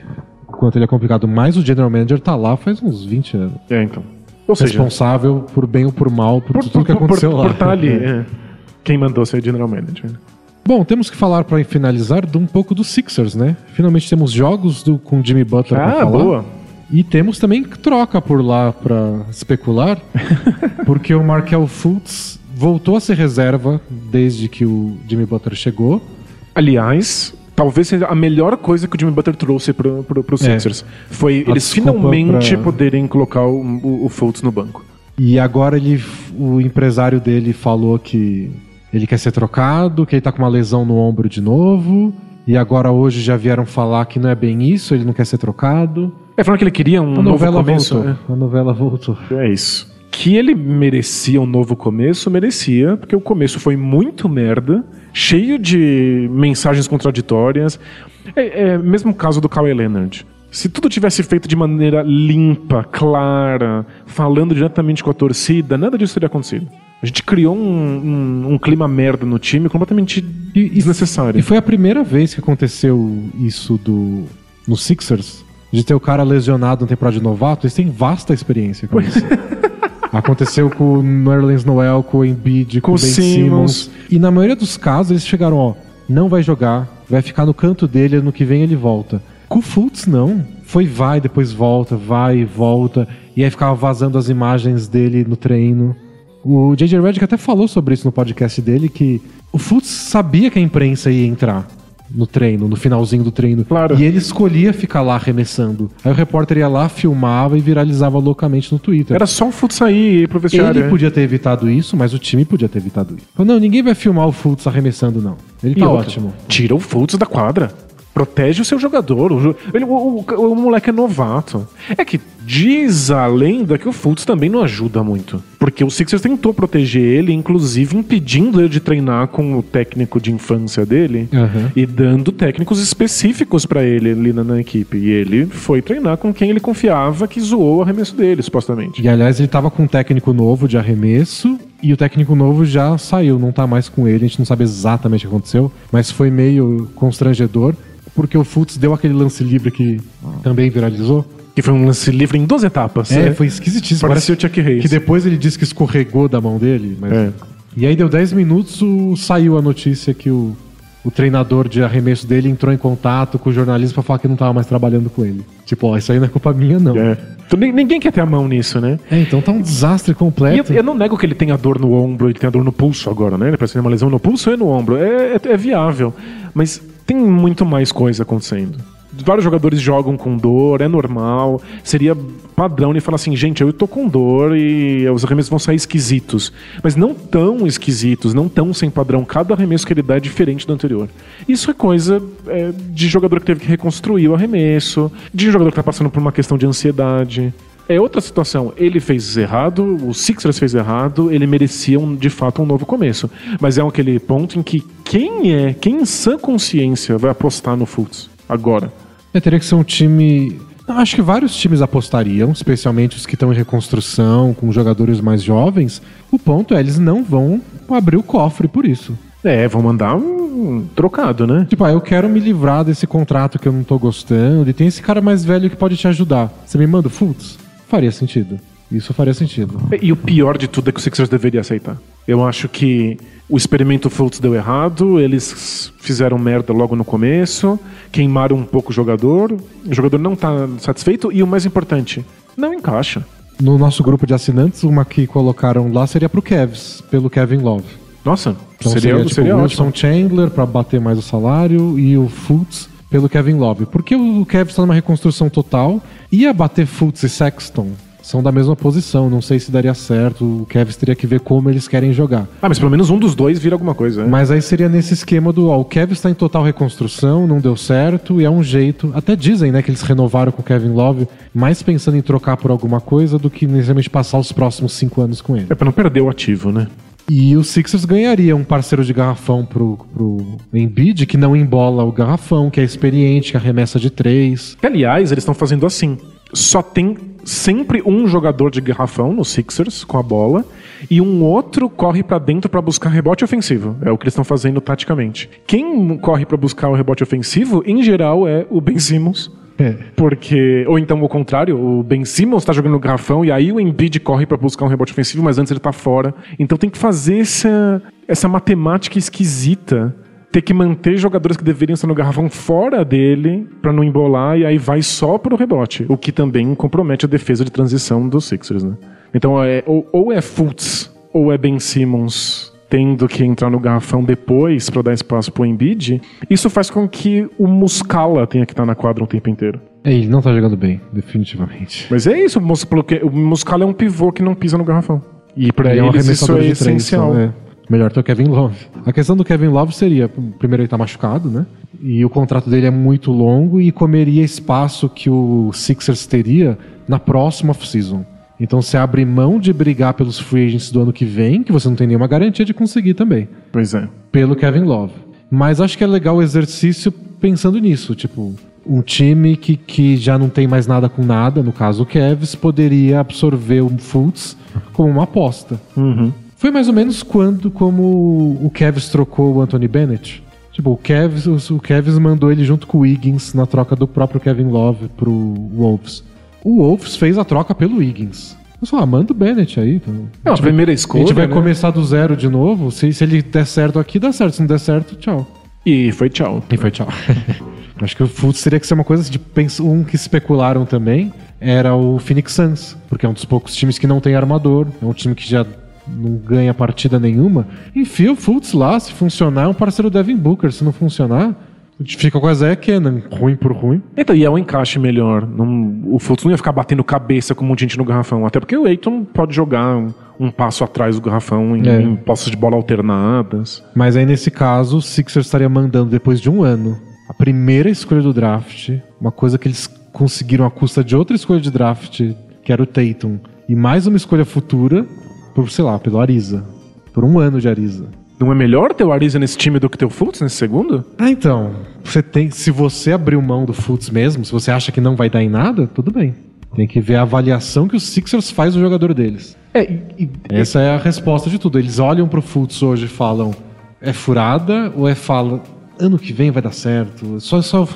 quanto ele é complicado, mas o general manager tá lá faz uns 20 anos. É, então. Ou seja, Responsável por bem ou por mal por, por, tudo que por- aconteceu por- lá. por estar ali. é. Quem mandou ser general manager. Bom, temos que falar para finalizar de um pouco dos Sixers, né? Finalmente temos jogos do, com Jimmy Butler pra Ah, falar. boa. E temos também troca por lá para especular, porque o Markel Fultz voltou a ser reserva desde que o Jimmy Butler chegou. Aliás, talvez seja a melhor coisa que o Jimmy Butler trouxe pro, pro, pro É. Sixers. Foi A eles finalmente pra- poderem colocar o, o, o Fultz no banco. E agora ele, o empresário dele falou que ele quer ser trocado, que ele tá com uma lesão no ombro de novo. E agora hoje já vieram falar que não é bem isso, ele não quer ser trocado. É, falando que ele queria um A novo novela começo. voltou. A novela voltou. É. é isso. Que ele merecia um novo começo, merecia, porque o começo foi muito merda, cheio de mensagens contraditórias. É, é mesmo caso do Kawhi Leonard. Se tudo tivesse feito de maneira limpa, clara, falando diretamente com a torcida, nada disso teria acontecido. A gente criou um, um- um clima merda no time completamente desnecessário. E foi a primeira vez que aconteceu isso do no Sixers, de ter o cara lesionado na temporada de novato. Eles têm vasta experiência com isso. Aconteceu com o Nerlens Noel, com o Embiid, com, o Ben Simmons. Simmons. E na maioria dos casos eles chegaram, ó, não vai jogar, vai ficar no canto dele, ano que vem ele volta. Com o Fultz, não. Foi vai, depois volta, vai e volta. E aí ficava vazando as imagens dele no treino. O J.J. Redick até falou sobre isso no podcast dele, que o Fultz sabia que a imprensa ia entrar no treino, no finalzinho do treino. Claro. E ele escolhia ficar lá arremessando. Aí o repórter ia lá, filmava e viralizava loucamente no Twitter. Era só o Fultz sair e ir pro vestiário. Ele podia ter evitado isso, mas o time podia ter evitado isso. Não, ninguém vai filmar o Fultz arremessando, não. Ele tá outra, ótimo. Tira o Fultz da quadra. Protege o seu jogador. O, o- o- o moleque é novato. É que diz a lenda que o Fultz também não ajuda muito. Porque o Sixers tentou proteger ele, inclusive impedindo ele de treinar com o técnico de infância dele Aham. e dando técnicos específicos pra ele ali na, na equipe. E ele foi treinar com quem ele confiava que zoou o arremesso dele, supostamente. E aliás, ele tava com um técnico novo de arremesso e o técnico novo já saiu, não tá mais com ele, a gente não sabe exatamente o que aconteceu, mas foi meio constrangedor, porque o Fultz deu aquele lance livre que também viralizou. Que foi um lance livre em duas etapas. É, né? foi esquisitíssimo. Parecia Parece o Chuck Hayes. Que depois ele disse que escorregou da mão dele. Mas... É. E aí deu 10 minutos, o- saiu a notícia que o, o treinador de arremesso dele entrou em contato com o jornalista pra falar que não tava mais trabalhando com ele. Tipo, ó, isso aí não é culpa minha, não. É, É. Então, ni- ninguém quer ter a mão nisso, né? então tá um desastre E eu, completo. eu não nego que ele tenha dor no ombro, ele tenha dor no pulso agora, né? Ele parece uma lesão no pulso e no ombro. É, é- é viável. Mas tem muito mais coisa acontecendo. Vários jogadores jogam com dor, é normal. Seria padrão ele falar assim, gente, eu tô com dor e os arremessos vão sair esquisitos. Mas não tão esquisitos, não tão sem padrão. Cada arremesso que ele dá é diferente do anterior. Isso é coisa é, de jogador que teve que reconstruir o arremesso, de jogador que tá passando por uma questão de ansiedade. É outra situação. Ele fez errado, o Sixers fez errado, ele merecia um- de fato um novo começo. Mas é aquele ponto em que quem é, quem em sã consciência vai apostar no Fultz agora? É, teria que ser um time. Acho que vários times apostariam, especialmente os que estão em reconstrução, com jogadores mais jovens. O ponto é, eles não vão abrir o cofre por isso. É, vão mandar um trocado, né? Tipo, ah, eu quero me livrar desse contrato que eu não tô gostando, e tem esse cara mais velho que pode te ajudar. Você me manda o Fultz? Faria sentido. Isso faria sentido. E o pior de tudo é que o Sixers deveria aceitar. Eu acho que o experimento Fultz deu errado, eles fizeram merda logo no começo, queimaram um pouco o jogador, o jogador não tá satisfeito e o mais importante, não encaixa. No nosso grupo de assinantes, uma que colocaram lá seria pro Kevs, pelo Kevin Love. Nossa, Então seria, seria, tipo, seria o ótimo. Wilson Chandler pra bater mais o salário e o Fultz pelo Kevin Love. Porque o Kevs tá numa reconstrução total, ia bater Fultz e Sexton. São da mesma posição, não sei se daria certo. O Kevs teria que ver como eles querem jogar. Ah, mas pelo menos um dos dois vira alguma coisa, né? Mas aí seria nesse esquema do, ó, o Kevin está em total reconstrução, não deu certo, e é um jeito. Até dizem, né, que eles renovaram com o Kevin Love, mais pensando em trocar por alguma coisa do que necessariamente passar os próximos cinco anos com ele. É pra não perder o ativo, né? E o Sixers ganharia um parceiro de garrafão pro, pro Embiid, que não embola o garrafão, que é experiente, que arremessa de três. Que, aliás, eles estão fazendo assim. Só tem sempre um jogador de garrafão no Sixers com a bola e um outro corre pra dentro pra buscar rebote ofensivo. É o que eles estão fazendo taticamente. Quem corre pra buscar o rebote ofensivo, em geral, é o Ben Simmons. É. Porque, ou então o contrário, o Ben Simmons tá jogando no garrafão e aí o Embiid corre pra buscar um rebote ofensivo, mas antes ele tá fora. Então tem que fazer essa, essa matemática esquisita ter que manter jogadores que deveriam estar no garrafão fora dele para não embolar e aí vai só pro rebote, o que também compromete a defesa de transição dos Sixers, né? Então é ou, ou é Fultz ou é Ben Simmons tendo que entrar no garrafão depois para dar espaço pro Embiid, isso faz com que o Muscala tenha que estar na quadra o tempo inteiro. É, ele não tá jogando bem, definitivamente. Mas é isso, o Muscala é um pivô que não pisa no garrafão. E para Ele é um isso é de três, essencial. então, é. Melhor ter o Kevin Love. A questão do Kevin Love seria, primeiro ele tá machucado, né? E o contrato dele é muito longo e comeria espaço que o Sixers teria na próxima off-season. Então você abre mão de brigar pelos free agents do ano que vem, que você não tem nenhuma garantia de conseguir também, Pois é. pelo Kevin Love. Mas acho que é legal o exercício pensando nisso, tipo, um time que, que já não tem mais nada com nada, no caso o Cavs, poderia absorver o Fultz como uma aposta. Uhum. Foi mais ou menos quando como o Cavs trocou o Anthony Bennett. Tipo, o Cavs, o Cavs mandou ele junto com o Wiggins na troca do próprio Kevin Love pro Wolves. O Wolves fez a troca pelo Wiggins. Eu só, ah, manda o Bennett aí. Então. É uma primeira escolha. a gente vai né? começar do zero de novo. Se, se ele der certo aqui, dá certo. Se não der certo, tchau. E foi tchau. E foi tchau. Acho que o Fultz teria que ser uma coisa de um que especularam também era o Phoenix Suns, porque é um dos poucos times que não tem armador, é um time que já não ganha partida nenhuma. Enfia o Fultz lá, se funcionar, é um parceiro do Devin Booker, se não funcionar, a gente fica com a Zé Kenan, ruim por ruim. Então, e é um encaixe melhor. Não- o Fultz não ia ficar batendo cabeça com um monte de gente no garrafão. Até porque o Eiton pode jogar um, um passo atrás do garrafão em, É. em posses de bola alternadas. Mas aí nesse caso, o Sixers estaria mandando depois de um ano a primeira escolha do draft, uma coisa que eles conseguiram à custa de outra escolha de draft, que era o Tatum, e mais uma escolha futura por, sei lá, pelo Ariza. Por um ano de Ariza. Não é melhor ter o Ariza nesse time do que ter o Fultz nesse segundo? Ah, então. Você tem, se você abriu mão do Fultz mesmo, se você acha que não vai dar em nada, tudo bem. Tem que ver a avaliação que o Sixers faz do jogador deles. É, e- Essa é a resposta de tudo. Eles olham pro Fultz hoje e falam: é furada ou é fala ano que vem vai dar certo? Só só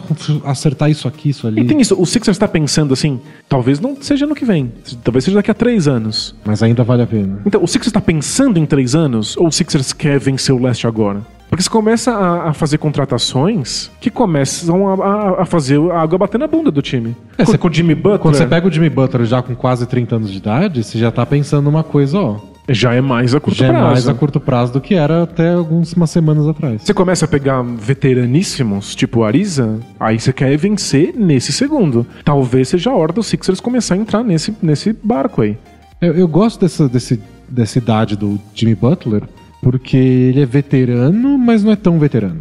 acertar isso aqui, isso ali. e tem isso, o Sixers está pensando assim, talvez não seja no que vem, talvez seja daqui a três anos. Mas ainda vale a pena. Então, o Sixers está pensando em três anos ou o Sixers quer vencer o leste agora? Porque você começa a, a fazer contratações que começam a, a- a fazer a água bater na bunda do time. É, com, você- com o Jimmy Butler, Quando você pega o Jimmy Butler já com quase 30 anos de idade, você já tá pensando numa coisa, ó. Já é mais a curto já prazo. é mais a curto prazo do que era até algumas semanas atrás. Você começa a pegar veteraníssimos, tipo Ariza, aí você quer vencer nesse segundo. Talvez seja a hora dos Sixers começar a entrar nesse, nesse barco aí. Eu, eu gosto dessa, desse, dessa idade do Jimmy Butler, porque ele é veterano, mas não é tão veterano.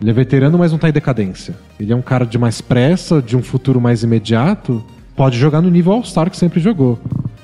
Ele é veterano, mas não tá em decadência. Ele é um cara de mais pressa, de um futuro mais imediato. Pode jogar no nível All-Star que sempre jogou.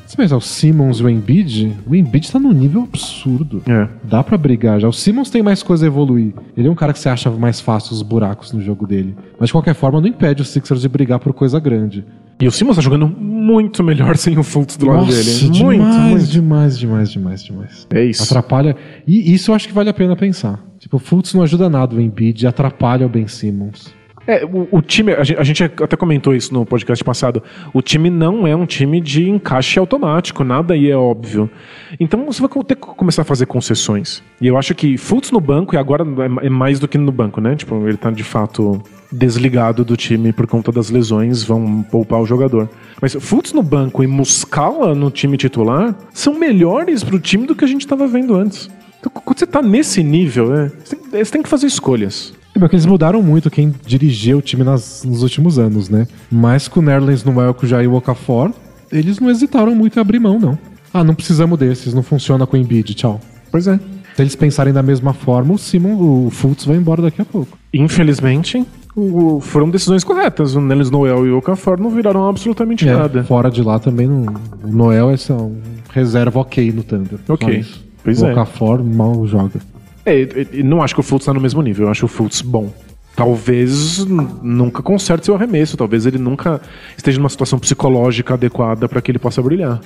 Se pensar, o Simmons e o Embiid, o Embiid tá num nível absurdo. É. Dá pra brigar já. O Simmons tem mais coisa a evoluir. Ele é um cara que você acha mais fácil os buracos no jogo dele. Mas de qualquer forma, não impede os Sixers de brigar por coisa grande. E o Simmons tá jogando muito melhor sem o Fultz do lado dele. demais, Muito, muito. demais, demais, demais, demais. É isso. Atrapalha. E isso eu acho que vale a pena pensar. Tipo, o Fultz não ajuda nada o Embiid, atrapalha o Ben Simmons. É, o, o time, a gente, a gente até comentou isso no podcast passado. O time não é um time de encaixe automático, nada aí é óbvio. Então você vai ter que começar a fazer concessões. E eu acho que Fultz no banco, e agora é é mais do que no banco, né? Tipo, ele tá de fato desligado do time por conta das lesões, vão poupar o jogador. Mas Fultz no banco e Muscala no time titular são melhores pro time do que a gente tava vendo antes. Então, quando você tá nesse nível, né, você, tem, você tem que fazer escolhas. É porque eles mudaram muito quem dirigia o time nas- nos últimos anos, né? Mas com o Nerlens Noel, com o Jair Okafor, eles não hesitaram muito em abrir mão, não. Ah, não precisamos desses, não funciona com o Embiid, tchau. Pois é. Se eles pensarem da mesma forma, o Simon, o Fultz vai embora daqui a pouco. Infelizmente, o- foram decisões corretas. O Nelis Noel e o Okafor não viraram absolutamente É, nada. fora de lá também, não, o Noel é só um reserva ok no Thunder. Ok. Pois o é. Okafor mal joga. É, não acho que o Fultz tá no mesmo nível. Eu acho o Fultz bom. Talvez nunca conserte seu arremesso. Talvez ele nunca esteja numa situação psicológica adequada para que ele possa brilhar.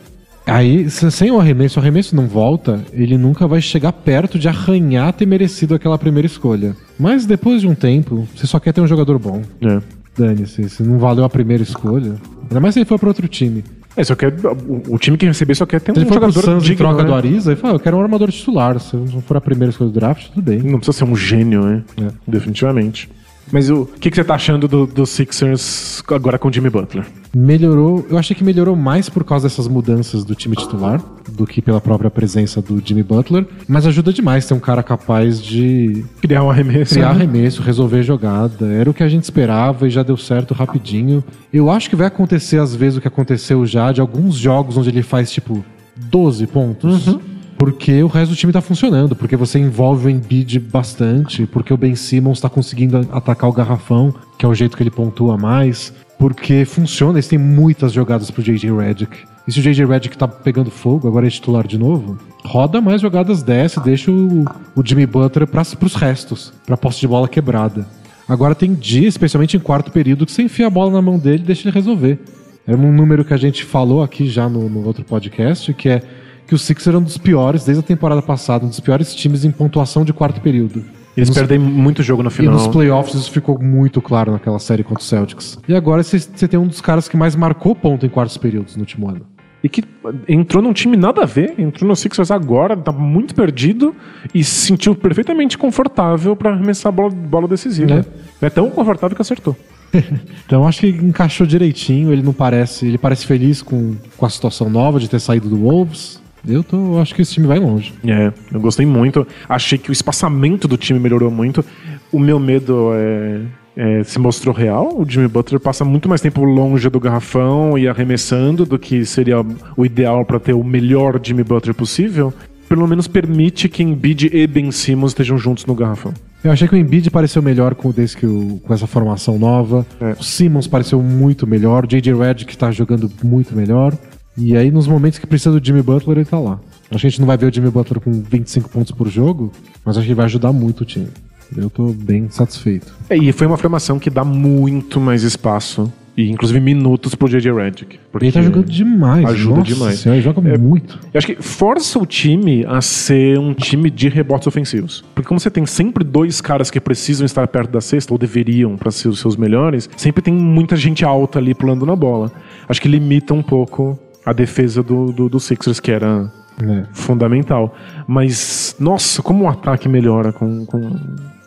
Aí, se- sem o arremesso, o arremesso não volta, ele nunca vai chegar perto de arranhar ter merecido aquela primeira escolha. Mas depois de um tempo, você só quer ter um jogador bom. É. Dane-se, se não valeu a primeira escolha. Ainda mais se ele for para outro time. É, só quer, o, o time que receber só quer ter um jogador em digno, troca né? do Ariza, ele fala, eu quero um armador titular. Se não for a primeira escolha do draft, tudo bem. Não precisa ser um gênio, né? É. Definitivamente. Mas o que, que você tá achando do, do Sixers agora com o Jimmy Butler? Melhorou, eu achei que melhorou mais por causa dessas mudanças do time titular do que pela própria presença do Jimmy Butler, mas ajuda demais ter um cara capaz de Criar um arremesso. criar né? arremesso, resolver jogada. Era o que a gente esperava e já deu certo rapidinho. Eu acho que vai acontecer às vezes o que aconteceu já de alguns jogos onde ele faz tipo 12 pontos. Porque o resto do time tá funcionando, porque você envolve o Embiid bastante, porque o Ben Simmons tá conseguindo atacar o garrafão, que é o jeito que ele pontua mais, porque funciona, eles têm muitas jogadas pro JJ Redick. E se o JJ Redick tá pegando fogo, agora é titular de novo, roda mais jogadas dessa e deixa o, o Jimmy Butler pra, pros restos, pra posse de bola quebrada. Agora tem dia, especialmente em quarto período, que você enfia a bola na mão dele e deixa ele resolver. É um número que a gente falou aqui já no, no outro podcast, que é que o Sixers era um dos piores, desde a temporada passada, um dos piores times em pontuação de quarto período. Eles Nos- perdem muito jogo no E final. nos playoffs isso ficou muito claro naquela série contra o Celtics. E agora você tem um dos caras que mais marcou ponto em quartos períodos no último ano. E que entrou num time nada a ver, entrou no Sixers agora, tá muito perdido e se sentiu perfeitamente confortável pra arremessar a bola, bola decisiva. É. tão confortável que acertou. Então acho que encaixou direitinho, ele não parece. Ele parece feliz com, com a situação nova de ter saído do Wolves. Eu tô, eu acho que esse time vai longe. É, eu gostei muito. Achei que o espaçamento do time melhorou muito. O meu medo é, é, se mostrou real. O Jimmy Butler passa muito mais tempo longe do garrafão e arremessando do que seria o ideal pra ter o melhor Jimmy Butler possível. Pelo menos permite que Embiid e Ben Simmons estejam juntos no garrafão. Eu achei que o Embiid pareceu melhor com, desde que o, com essa formação nova. É. O Simmons pareceu muito melhor. O J.J. Redick tá jogando muito melhor. E aí, nos momentos que precisa do Jimmy Butler, ele tá lá. Acho que a gente não vai ver o Jimmy Butler com 25 pontos por jogo, mas acho que vai ajudar muito o time. Eu tô bem satisfeito. É, e foi uma formação que dá muito mais espaço. E inclusive minutos pro JJ Redick. Porque Ele tá jogando demais. Ajuda Nossa demais. Senhora, ele joga É, muito. Eu acho que força o time a ser um time de rebotes ofensivos. Porque como você tem sempre dois caras que precisam estar perto da cesta, ou deveriam para ser os seus melhores, sempre tem muita gente alta ali pulando na bola. Acho que limita um pouco a defesa do, do, do Sixers, que era É. fundamental. Mas, nossa, como o ataque melhora com, com,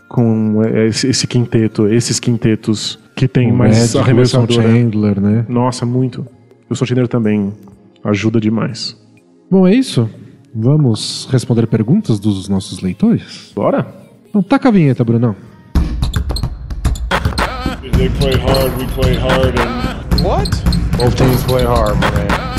com esse, esse quinteto, esses quintetos que tem O mais Redick, Wilson arremessador. né? Chandler, né? Nossa, muito. O Sontiner também ajuda demais. Bom, é isso. Vamos responder perguntas dos nossos leitores? Bora? Então taca a vinheta, Brunão. They play hard, we play hard, and What? both teams play hard, man.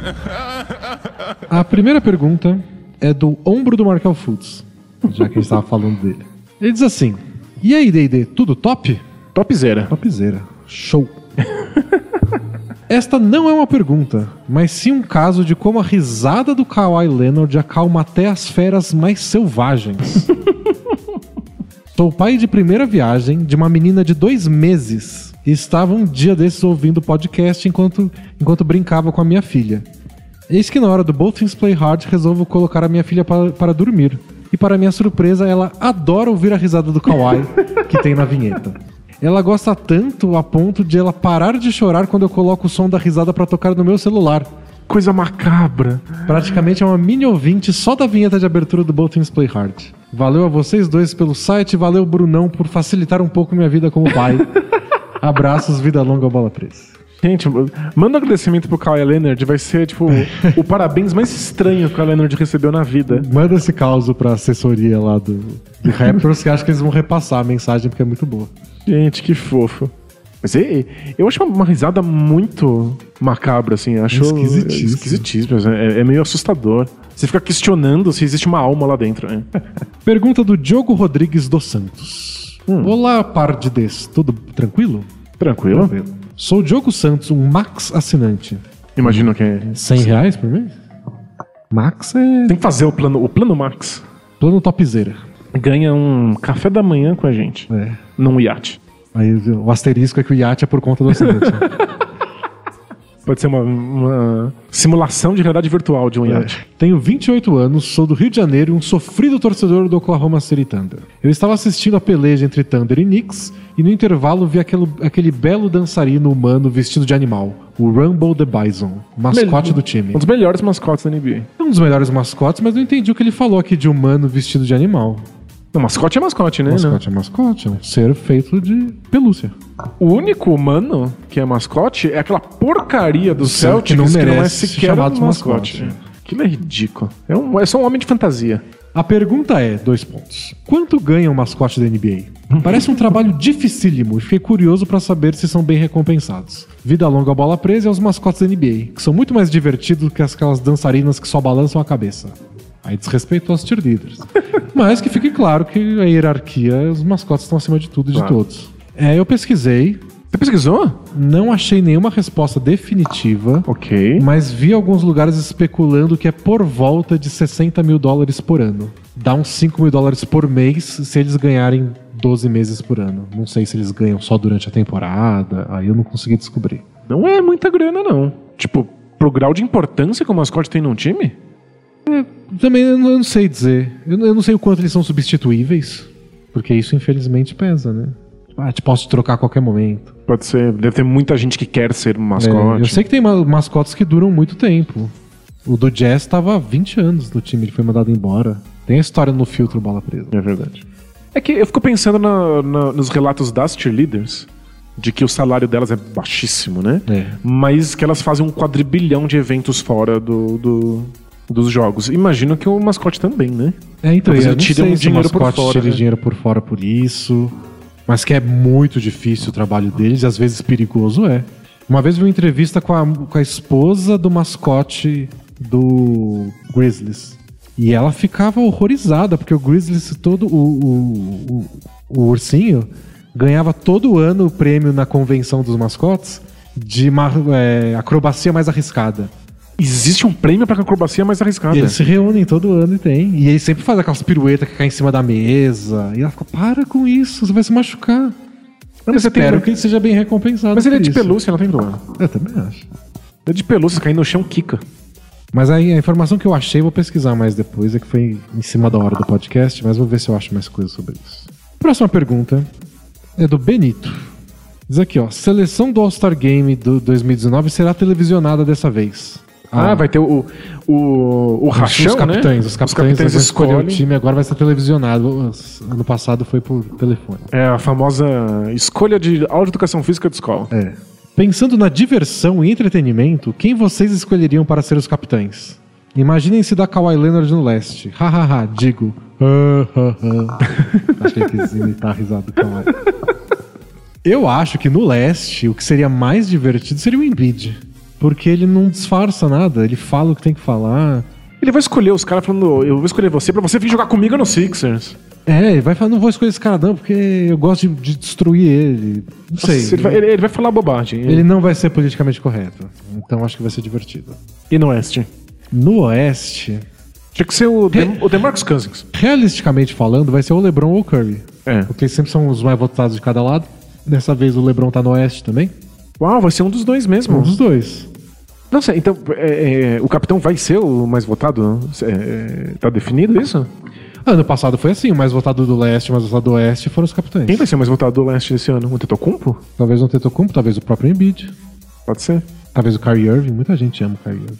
A primeira pergunta é do ombro do Markel Foods, já que a gente estava falando dele. Ele diz assim: E aí, D&D, tudo top? Topzera. Topzera. Show. Esta não é uma pergunta, mas sim um caso de como a risada do Kawhi Leonard acalma até as feras mais selvagens. Sou pai de primeira viagem de uma menina de dois meses estava um dia desses ouvindo o podcast enquanto, enquanto brincava com a minha filha. Eis que na hora do Both Things Play Hard resolvo colocar a minha filha para, para dormir. E para minha surpresa, ela adora ouvir a risada do Kawaii que tem na vinheta. Ela gosta tanto a ponto de ela parar de chorar quando eu coloco o som da risada para tocar no meu celular. Coisa macabra. Praticamente é uma mini ouvinte só da vinheta de abertura do Both Things Play Hard. Valeu a vocês dois pelo site, valeu Brunão por facilitar um pouco minha vida como pai. Abraços, vida longa, bola presa. Gente, manda um agradecimento pro Kawhi Leonard. Vai ser, tipo, o parabéns mais estranho que o Kawhi Leonard recebeu na vida. Manda esse caos pra assessoria lá do, do Raptors, que acho que eles vão repassar a mensagem porque é muito boa. Gente, que fofo. Mas é- eu acho uma, uma risada muito macabra, assim. Acho Esquisitíssimo. esquisitíssimo. É, é meio assustador. Você fica questionando se existe uma alma lá dentro, né? Pergunta do Diogo Rodrigues dos Santos. Olá, par de Ds. Tudo tranquilo? Tranquilo? Sou o Diogo Santos, um Max assinante. Imagino que é. 100 reais por mês? Max é Tem que fazer o plano, o plano Max. plano topzera. Ganha um café da manhã com a gente. É. Num iate. Aí o asterisco é que o iate é por conta do assinante. Pode ser uma, uma simulação de realidade virtual de um iate. Tenho 28 anos, sou do Rio de Janeiro e um sofrido torcedor do Oklahoma City Thunder. Eu estava assistindo a peleja entre Thunder e Knicks e no intervalo vi aquele, aquele belo dançarino humano vestido de animal, o Rumble the Bison, mascote Mel- do time. Um dos melhores mascotes da NBA. É um dos melhores mascotes, mas não entendi o que ele falou aqui de humano vestido de animal. Não, mascote é mascote, né? Mascote é mascote, é um ser feito de pelúcia. O único humano que é mascote é aquela porcaria do Sim, Celtics que não que não é merece ser sequer chamado um mascote. mascote. Aquilo é ridículo. É, um, é só um homem de fantasia. A pergunta é, dois pontos. Quanto ganha um mascote da NBA? Parece um trabalho dificílimo e fiquei curioso pra saber se são bem recompensados. Vida longa bola presa e aos mascotes da NBA, que são muito mais divertidos que aquelas dançarinas que só balançam a cabeça. Aí desrespeitou os cheerleaders. Mas que fique claro que a hierarquia, os mascotes estão acima de tudo e de Claro. todos. É, eu pesquisei, Você pesquisou? não achei nenhuma resposta definitiva, Ok. mas vi alguns lugares especulando que é por volta de 60 mil dólares por ano. Dá uns 5 mil dólares por mês se eles ganharem 12 meses por ano. Não sei se eles ganham só durante a temporada, aí eu não consegui descobrir. Não é muita grana, não. Tipo, pro grau de importância que o mascote tem num time? Também eu não sei dizer. Eu não eu não sei o quanto eles são substituíveis, porque isso infelizmente pesa, né? Ah, te posso trocar a qualquer momento. Pode ser. Deve ter muita gente que quer ser um É, mascote. eu sei que tem ma- mascotes que duram muito tempo. O do Jazz estava há 20 anos no time, ele foi mandado embora. Tem a história no filtro Bola Presa. É verdade. É que eu fico pensando na- na- nos relatos das cheerleaders de que o salário delas é baixíssimo, né? É. Mas que elas fazem um quadrilhão de eventos fora do, do- dos jogos. Imagino que o mascote também, né? É, então, Talvez eu ele tire um dinheiro o por fora, tire né? dinheiro por fora por isso. Mas que é muito difícil o trabalho deles e às vezes perigoso é. Uma vez vi uma entrevista com a, com a esposa do mascote do Grizzlies. E ela ficava horrorizada, porque o Grizzlies, todo o, o, o, o ursinho, ganhava todo ano o prêmio na convenção dos mascotes de é, acrobacia mais arriscada. Existe um prêmio pra acrobacia mais arriscada. E eles se reúnem todo ano e tem. E ele sempre faz aquelas piruetas que caem em cima da mesa. E ela fica, para com isso, você vai se machucar. Eu Mas você tem- espero que ele seja bem recompensado. Mas ele é de isso. pelúcia, não tem problema. Eu também acho. É de pelúcia, cair no chão, quica. Mas aí a informação que eu achei, vou pesquisar mais depois, é que foi em cima da hora do podcast, mas vou ver se eu acho mais coisas sobre isso. Próxima pergunta é do Benito. Diz aqui, ó. Seleção do All-Star Game do 2019 será televisionada dessa vez. Ah, vai ter o, o, o rachão, os capitães, né? os capitães, vão escolher o time, agora vai ser televisionado. Ano passado foi por telefone. É a famosa escolha de aula de educação física de escola. É. Pensando na diversão e entretenimento, quem vocês escolheriam para ser os capitães? Imaginem se dá Kawhi Leonard no leste. Hahaha, digo. Ah, ah, ah. Achei que quis imitar a risada do Kawhi. Eu acho que no leste, o que seria mais divertido seria o Embiid. Porque ele não disfarça nada, ele fala o que tem que falar. Ele vai escolher os caras falando, eu vou escolher você pra você vir jogar comigo no Sixers. É, ele vai falar, não vou escolher esse cara não, porque eu gosto de, de destruir ele. Não sei. Nossa, ele, vai, ele- ele vai falar bobagem. Ele não vai ser politicamente correto. Então acho que vai ser divertido. E no Oeste? No Oeste, Tinha que ser o, Dem o DeMarcus Cousins. realisticamente falando, vai ser o LeBron ou o Curry. É. Porque sempre são os mais votados de cada lado. Dessa vez o LeBron tá no Oeste também. Uau, vai ser um dos dois mesmo. Um dos dois. Não sei, então é, é, o capitão vai ser o mais votado? É, é, tá definido isso? Ano passado foi assim, o mais votado do Leste o mais votado do Oeste foram os capitães. Quem vai ser o mais votado do Leste esse ano? O Tetocumpo? Talvez o Tetocumpo, talvez o próprio Embiid. Pode ser. Talvez o Kyrie Irving. Muita gente ama o Kyrie Irving.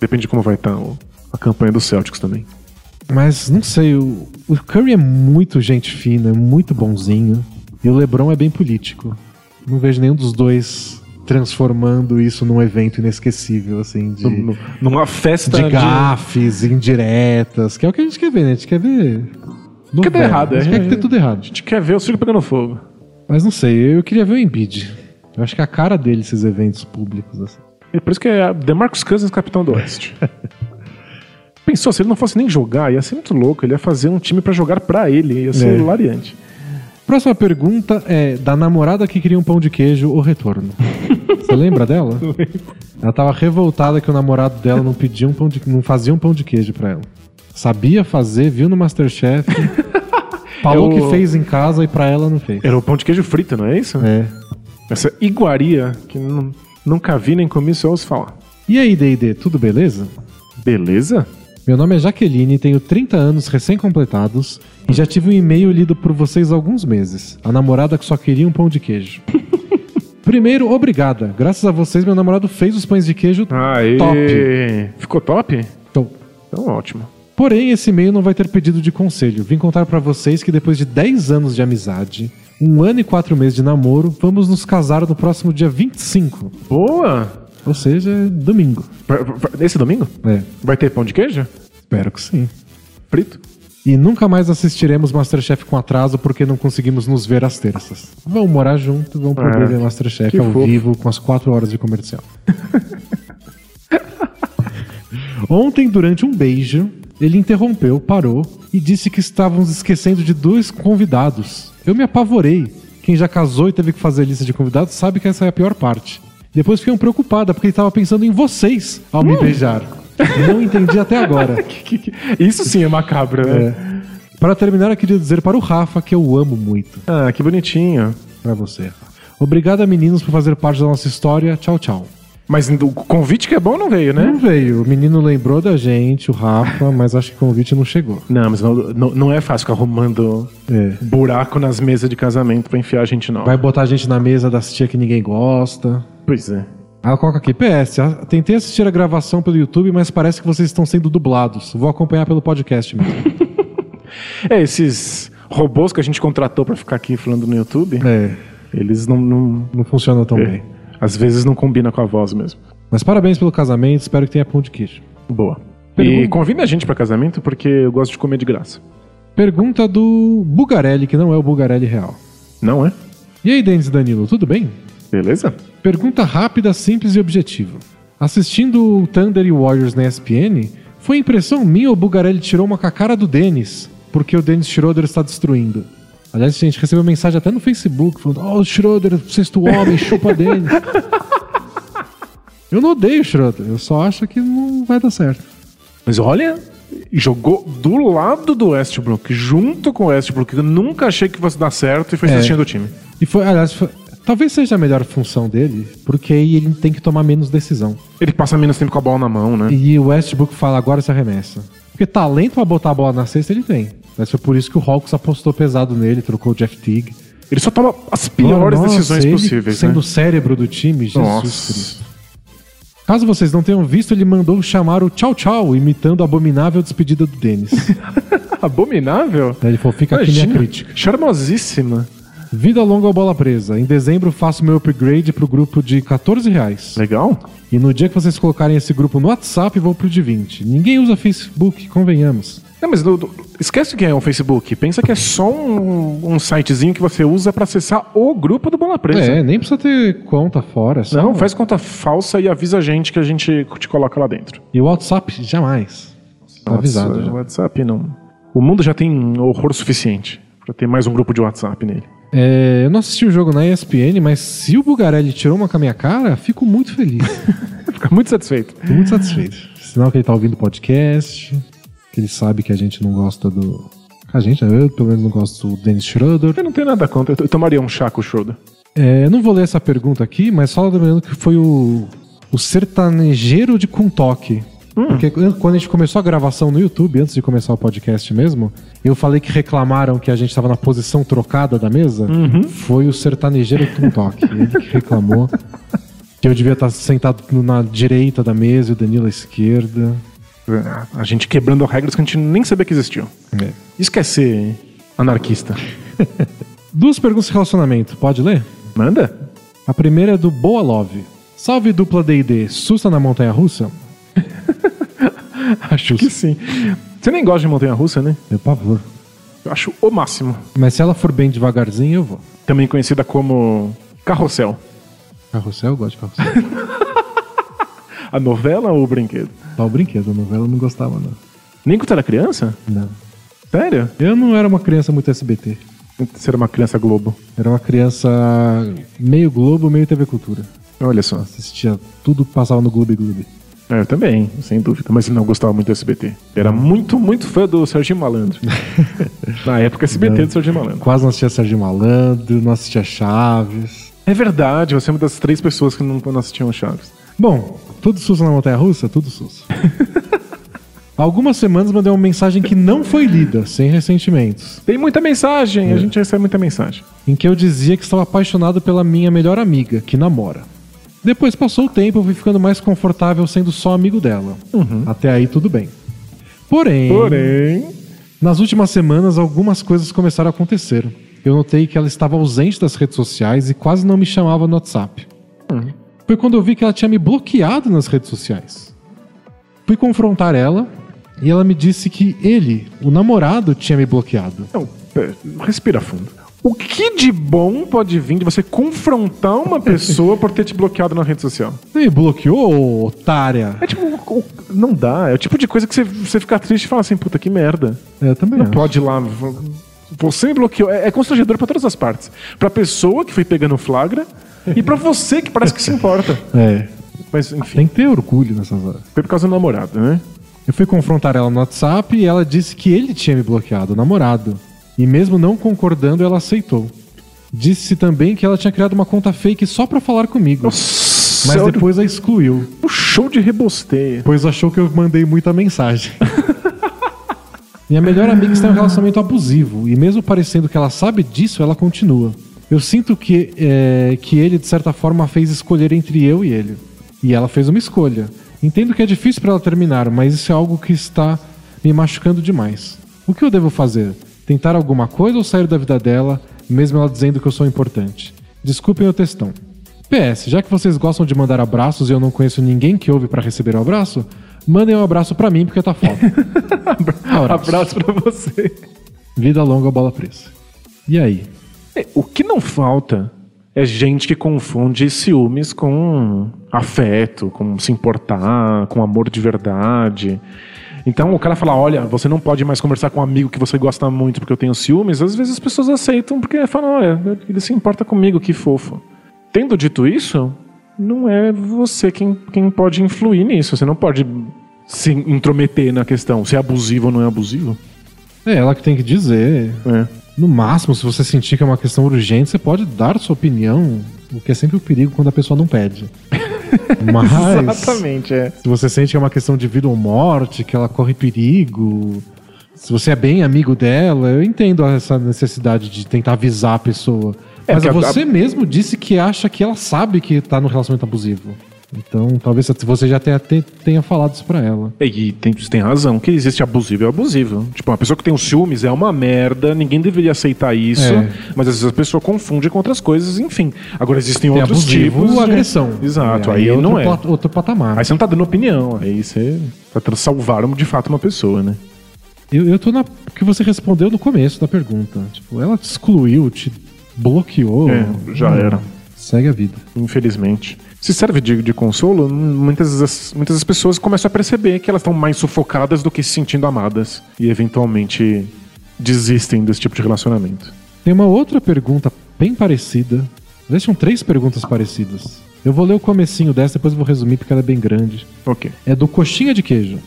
Depende de como vai estar o- a campanha dos Celtics também. Mas não sei, o, o Curry é muito gente fina, é muito bonzinho. E o LeBron é bem político. Não vejo nenhum dos dois transformando isso num evento inesquecível, assim, de, Num- Numa festa de gafes, indiretas, que é o que a gente quer ver, né? A gente quer ver. Quer dar novela, errado, A gente é. quer que ter tudo errado. A gente quer ver o circo pegando fogo. Mas não sei, eu queria ver o Embiid. Eu acho que é a cara dele esses eventos públicos, assim. E por isso que é DeMarcus Cousins capitão do Oeste. Pensou, se ele não fosse nem jogar, ia ser muito louco. Ele ia fazer um time pra jogar pra ele. Ia ser É. hilariante. Próxima pergunta é da namorada que queria um pão de queijo, o retorno. Você lembra dela? Ela tava revoltada que o namorado dela não pedia um pão de, não fazia um pão de queijo pra ela. Sabia fazer, viu no Masterchef, falou o- que fez em casa e pra ela não fez. Era o pão de queijo frito, não é isso? É. Essa iguaria que não, Nunca vi nem comi, só ouço falar. E aí, D&D, tudo beleza? Beleza? Meu nome é Jaqueline, tenho 30 anos recém-completados e já tive um e-mail lido por vocês há alguns meses. A namorada que só queria um pão de queijo. Primeiro, obrigada. Graças a vocês, meu namorado fez os pães de queijo Aê. top. Ficou top? Então, Então ótimo. Porém, esse e-mail não vai ter pedido de conselho. Vim contar pra vocês que depois de 10 anos de amizade, um ano e quatro meses de namoro, vamos nos casar no próximo dia 25. Boa! Ou seja, domingo. Esse domingo? É, Vai ter pão de queijo? espero que sim. Frito? E nunca mais assistiremos Masterchef com atraso porque não conseguimos nos ver às terças. Vamos morar junto, vamos poder É, ver Masterchef que ao fofo. vivo com as 4 horas de comercial. Ontem, durante um beijo, ele interrompeu, parou e disse que estávamos esquecendo de dois convidados. Eu me apavorei. Quem já casou e teve que fazer lista de convidados sabe que essa é a pior parte. Depois fiquei preocupada porque ele estava pensando em vocês ao Hum. me beijar. Não entendi até agora. Isso sim é macabro, né? É. Para terminar, eu queria dizer para o Rafa que eu amo muito. Ah, que bonitinho. Para você, Rafa. Obrigada, meninos, por fazer parte da nossa história. Tchau, tchau. Mas o convite que é bom não veio, né? Não veio. O menino lembrou da gente, o Rafa, mas acho que o convite não chegou. Não, mas não, não, não é fácil ficar arrumando É. buraco nas mesas de casamento pra enfiar a gente nova. Vai botar a gente na mesa das tia que ninguém gosta. Pois é. Ah, coloca aqui. PS, tentei assistir a gravação pelo YouTube, mas parece que vocês estão sendo dublados. Vou acompanhar pelo podcast mesmo. É, esses robôs que a gente contratou pra ficar aqui falando no YouTube, é, eles não, não- não funciona tão bem. Às vezes não combina com a voz mesmo. Mas parabéns pelo casamento, espero que tenha pão de queijo. Boa. E Pergunta- convida a gente pra casamento porque eu gosto de comer de graça. Pergunta do Bugarelli, que não é o Bugarelli real. Não é? E aí, Denis e Danilo, tudo bem? Beleza? Pergunta rápida, simples e objetiva. Assistindo o Thunder e Warriors na ESPN, foi impressão minha ou o Bugarelli tirou uma com a cara do Denis, porque o Dennis Schroeder está destruindo? Aliás, a gente recebeu mensagem até no Facebook falando: Ó, o Schroeder, sexto homem, chupa Denis. Eu não odeio o Schroeder, eu só acho que não vai dar certo. Mas olha, jogou do lado do Westbrook, junto com o Westbrook. Eu nunca achei que fosse dar certo e foi É. assistindo o time. E foi, aliás, foi- talvez seja a melhor função dele, porque aí ele tem que tomar menos decisão. Ele passa menos tempo com a bola na mão, né? E o Westbrook fala, agora se arremessa. Porque talento pra botar a bola na cesta ele tem. Mas foi por isso que o Hawks apostou pesado nele, trocou o Jeff Teague. Ele só toma as piores Nossa, decisões ele possíveis, Sendo né? o cérebro do time, Jesus Nossa. Cristo. Caso vocês não tenham visto, ele mandou chamar o Tchau Tchau, imitando a abominável despedida do Denis. Abominável? Ele falou, fica aqui minha Imagina, crítica. Charmosíssima. Vida longa ou bola presa. Em dezembro faço meu upgrade pro grupo de 14 reais. Legal. E no dia que vocês colocarem esse grupo no WhatsApp, vou pro de 20. Ninguém usa Facebook, convenhamos. Não, mas do- do- esquece que é um Facebook. Pensa que é só um, um sitezinho que você usa pra acessar o grupo do Bola Presa. É, nem precisa ter conta fora. Só... Não, faz conta falsa e avisa a gente que a gente te coloca lá dentro. E o WhatsApp, jamais. Tá avisado Nossa. O WhatsApp não. O mundo já tem horror suficiente pra ter mais um grupo de WhatsApp nele. É, eu não assisti o jogo na ESPN, mas se o Bugarelli tirou uma com a minha cara, fico muito feliz. Fica muito satisfeito. Fico muito satisfeito. Sinal que ele tá ouvindo o podcast, que ele sabe que a gente não gosta do. A gente, eu pelo menos não gosto do Dennis Schroeder. Eu não tenho nada contra. Eu tomaria um chá com o Schroeder. É, não vou ler essa pergunta aqui, mas só lembrando que foi o, o sertanejeiro de Kuntok. Porque quando a gente começou a gravação no YouTube, antes de começar o podcast mesmo, eu falei que reclamaram que a gente estava na posição trocada da mesa. Foi o sertanejeiro Kuntok. Ele que reclamou que eu devia estar sentado na direita da mesa e o Danilo à esquerda. A gente quebrando regras que a gente nem sabia que existiam. É. Isso quer ser anarquista. Duas perguntas de relacionamento, pode ler? Manda? A primeira é do Boa Love. Salve dupla D&D, susta na montanha russa? Acho que sim. Você nem gosta de montanha-russa, né? Meu pavor. Eu acho o máximo. Mas se ela for bem devagarzinho, eu vou. Também conhecida como Carrossel. Carrossel, eu gosto de carrossel. A novela ou o brinquedo? Só o brinquedo, a novela eu não gostava, não. Nem quando era criança? Não. Sério? Eu não era uma criança muito SBT. Você era uma criança Globo. Era uma criança meio Globo, meio TV Cultura. Olha só. Assistia tudo que passava no Gloob Gloob. É, eu também, sem dúvida. Mas não gostava muito do SBT. Era muito, muito fã do Serginho Malandro. Na época, SBT do Serginho Malandro. Quase não assistia Sérgio Malandro, não assistia Chaves. É verdade, você é uma das três pessoas que não, não assistiam Chaves. Bom, tudo SUS na Montanha Russa? Tudo SUS. Algumas semanas mandei uma mensagem que não foi lida, sem ressentimentos, Tem muita mensagem, a gente recebe muita mensagem. em que eu dizia que estava apaixonado pela minha melhor amiga, que namora. Depois passou o tempo, eu fui ficando mais confortável sendo só amigo dela. Até aí tudo bem. Porém, Porém, nas últimas semanas algumas coisas começaram a acontecer. Eu notei que ela estava ausente das redes sociais e quase não me chamava no WhatsApp. Foi quando eu vi que ela tinha me bloqueado nas redes sociais. Fui confrontar ela e ela me disse que ele, o namorado, tinha me bloqueado. não, respira fundo. O que de bom pode vir de você confrontar uma pessoa por ter te bloqueado na rede social? Você me bloqueou, otária? É tipo, o- não dá. É o tipo de coisa que você, você fica triste e fala assim, puta, que merda. É, Eu também Não acho. pode ir lá. Você me bloqueou. É, é constrangedor pra todas as partes. Pra pessoa que foi pegando flagra e pra você que parece que se importa. É, Mas, enfim, tem que ter orgulho nessas horas. foi por causa do namorado, né? Eu fui confrontar ela no WhatsApp e ela disse que ele tinha me bloqueado, o namorado. E mesmo não concordando, ela aceitou. Disse também que ela tinha criado uma conta fake só pra falar comigo. Nossa, Mas depois a excluiu, o show de rebosteio. pois achou que eu mandei muita mensagem. Minha melhor amiga está em um relacionamento abusivo, e mesmo parecendo que ela sabe disso, ela continua. Eu sinto que, é, que ele, de certa forma, a fez escolher entre eu e ele. E ela fez uma escolha. Entendo que é difícil para ela terminar, mas isso é algo que está me machucando demais. O que eu devo fazer? Tentar alguma coisa ou sair da vida dela, mesmo ela dizendo que eu sou importante? Desculpem o textão. PS, já que vocês gostam de mandar abraços e eu não conheço ninguém que ouve para receber o abraço, mandem um abraço pra mim porque tá foda. Abraço. Abraço pra você. Vida longa, bola presa. E aí? É, O que não falta é gente que confunde ciúmes com afeto, com se importar, com amor de verdade. Então o cara fala: olha, você não pode mais conversar com um amigo que você gosta muito porque eu tenho ciúmes. Às vezes as pessoas aceitam porque falam: olha, ele se importa comigo, que fofo. Tendo dito isso, não é você quem, quem pode influir nisso. Você não pode se intrometer na questão se é abusivo ou não é abusivo. É ela que tem que dizer. É. No máximo, se você sentir que é uma questão urgente, você pode dar sua opinião, o que é sempre o perigo quando a pessoa não pede. Mas Exatamente, é. se você sente que é uma questão de vida ou morte, que ela corre perigo, se você é bem amigo dela, eu entendo essa necessidade de tentar avisar a pessoa. É, Mas porque a- você mesmo disse que acha que ela sabe que tá no relacionamento abusivo. Então, talvez você já tenha, te- tenha falado isso pra ela. E tem, tem razão, que existe abusivo e abusivo. Tipo, uma pessoa que tem os ciúmes é uma merda, ninguém deveria aceitar isso, É. mas às vezes a pessoa confunde com outras coisas, enfim. Agora existem Tem outros abusivo tipos. de- agressão. Exato, E aí, outro não é. outro patamar. Aí você não tá dando opinião, aí você tá salvar de fato uma pessoa, né? Eu, eu tô na que você respondeu no começo da pergunta. Tipo, ela te excluiu, te bloqueou. É, já Hum, era. Segue a vida. Infelizmente. Se serve de, de consolo, muitas das, muitas pessoas começam a perceber que elas estão mais sufocadas do que se sentindo amadas. E eventualmente desistem desse tipo de relacionamento. Tem uma outra pergunta bem parecida. São três perguntas parecidas. Eu vou ler o comecinho dessa, depois eu vou resumir porque ela é bem grande. Ok. É do Coxinha de Queijo.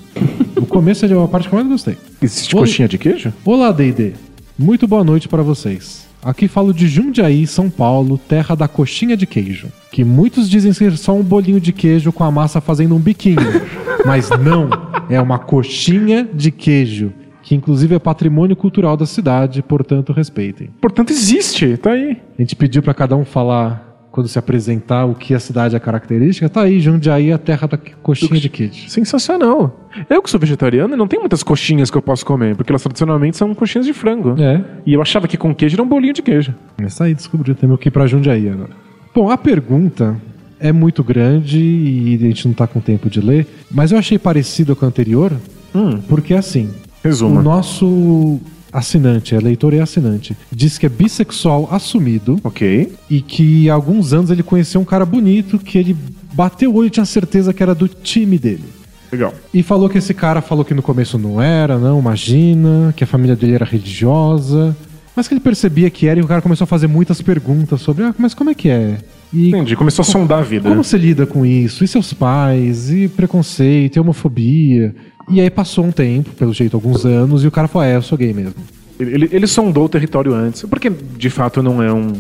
o começo é a parte que eu mais gostei. Existe Oi. coxinha de queijo? Olá, D&D. Muito boa noite para vocês. Aqui falo de Jundiaí, São Paulo, terra da coxinha de queijo. Que muitos dizem ser só um bolinho de queijo com a massa fazendo um biquinho. Mas não, é uma coxinha de queijo. Que inclusive é patrimônio cultural da cidade, portanto respeitem. Portanto, existe, tá aí. A gente pediu para cada um falar, quando se apresentar, o que a cidade é característica. Tá aí, Jundiaí é a terra da coxinha de queijo. Sensacional. Eu que sou vegetariano, não tem muitas coxinhas que eu posso comer, porque elas tradicionalmente são coxinhas de frango. É, E eu achava que com queijo era um bolinho de queijo. Essa aí descobriu, temos que ir pra Jundiaí agora. Bom, a pergunta é muito grande e a gente não tá com tempo de ler, mas eu achei parecido com a anterior, Hum, porque assim, resuma. o nosso assinante, é leitor e assinante, diz que é bissexual assumido Ok. e que há alguns anos ele conheceu um cara bonito que ele bateu o olho e tinha certeza que era do time dele. Legal. E falou que esse cara falou que no começo não era, não, imagina, que a família dele era religiosa. Mas que ele percebia que era e o cara começou a fazer muitas perguntas sobre, ah, mas como é que é? E Entendi. Começou a sondar a vida. como você lida com isso? E seus pais? E preconceito? E homofobia? E aí passou um tempo, pelo jeito, alguns anos, e o cara falou, é, eu sou gay mesmo. Ele, ele- sondou o território antes, porque de fato não é um,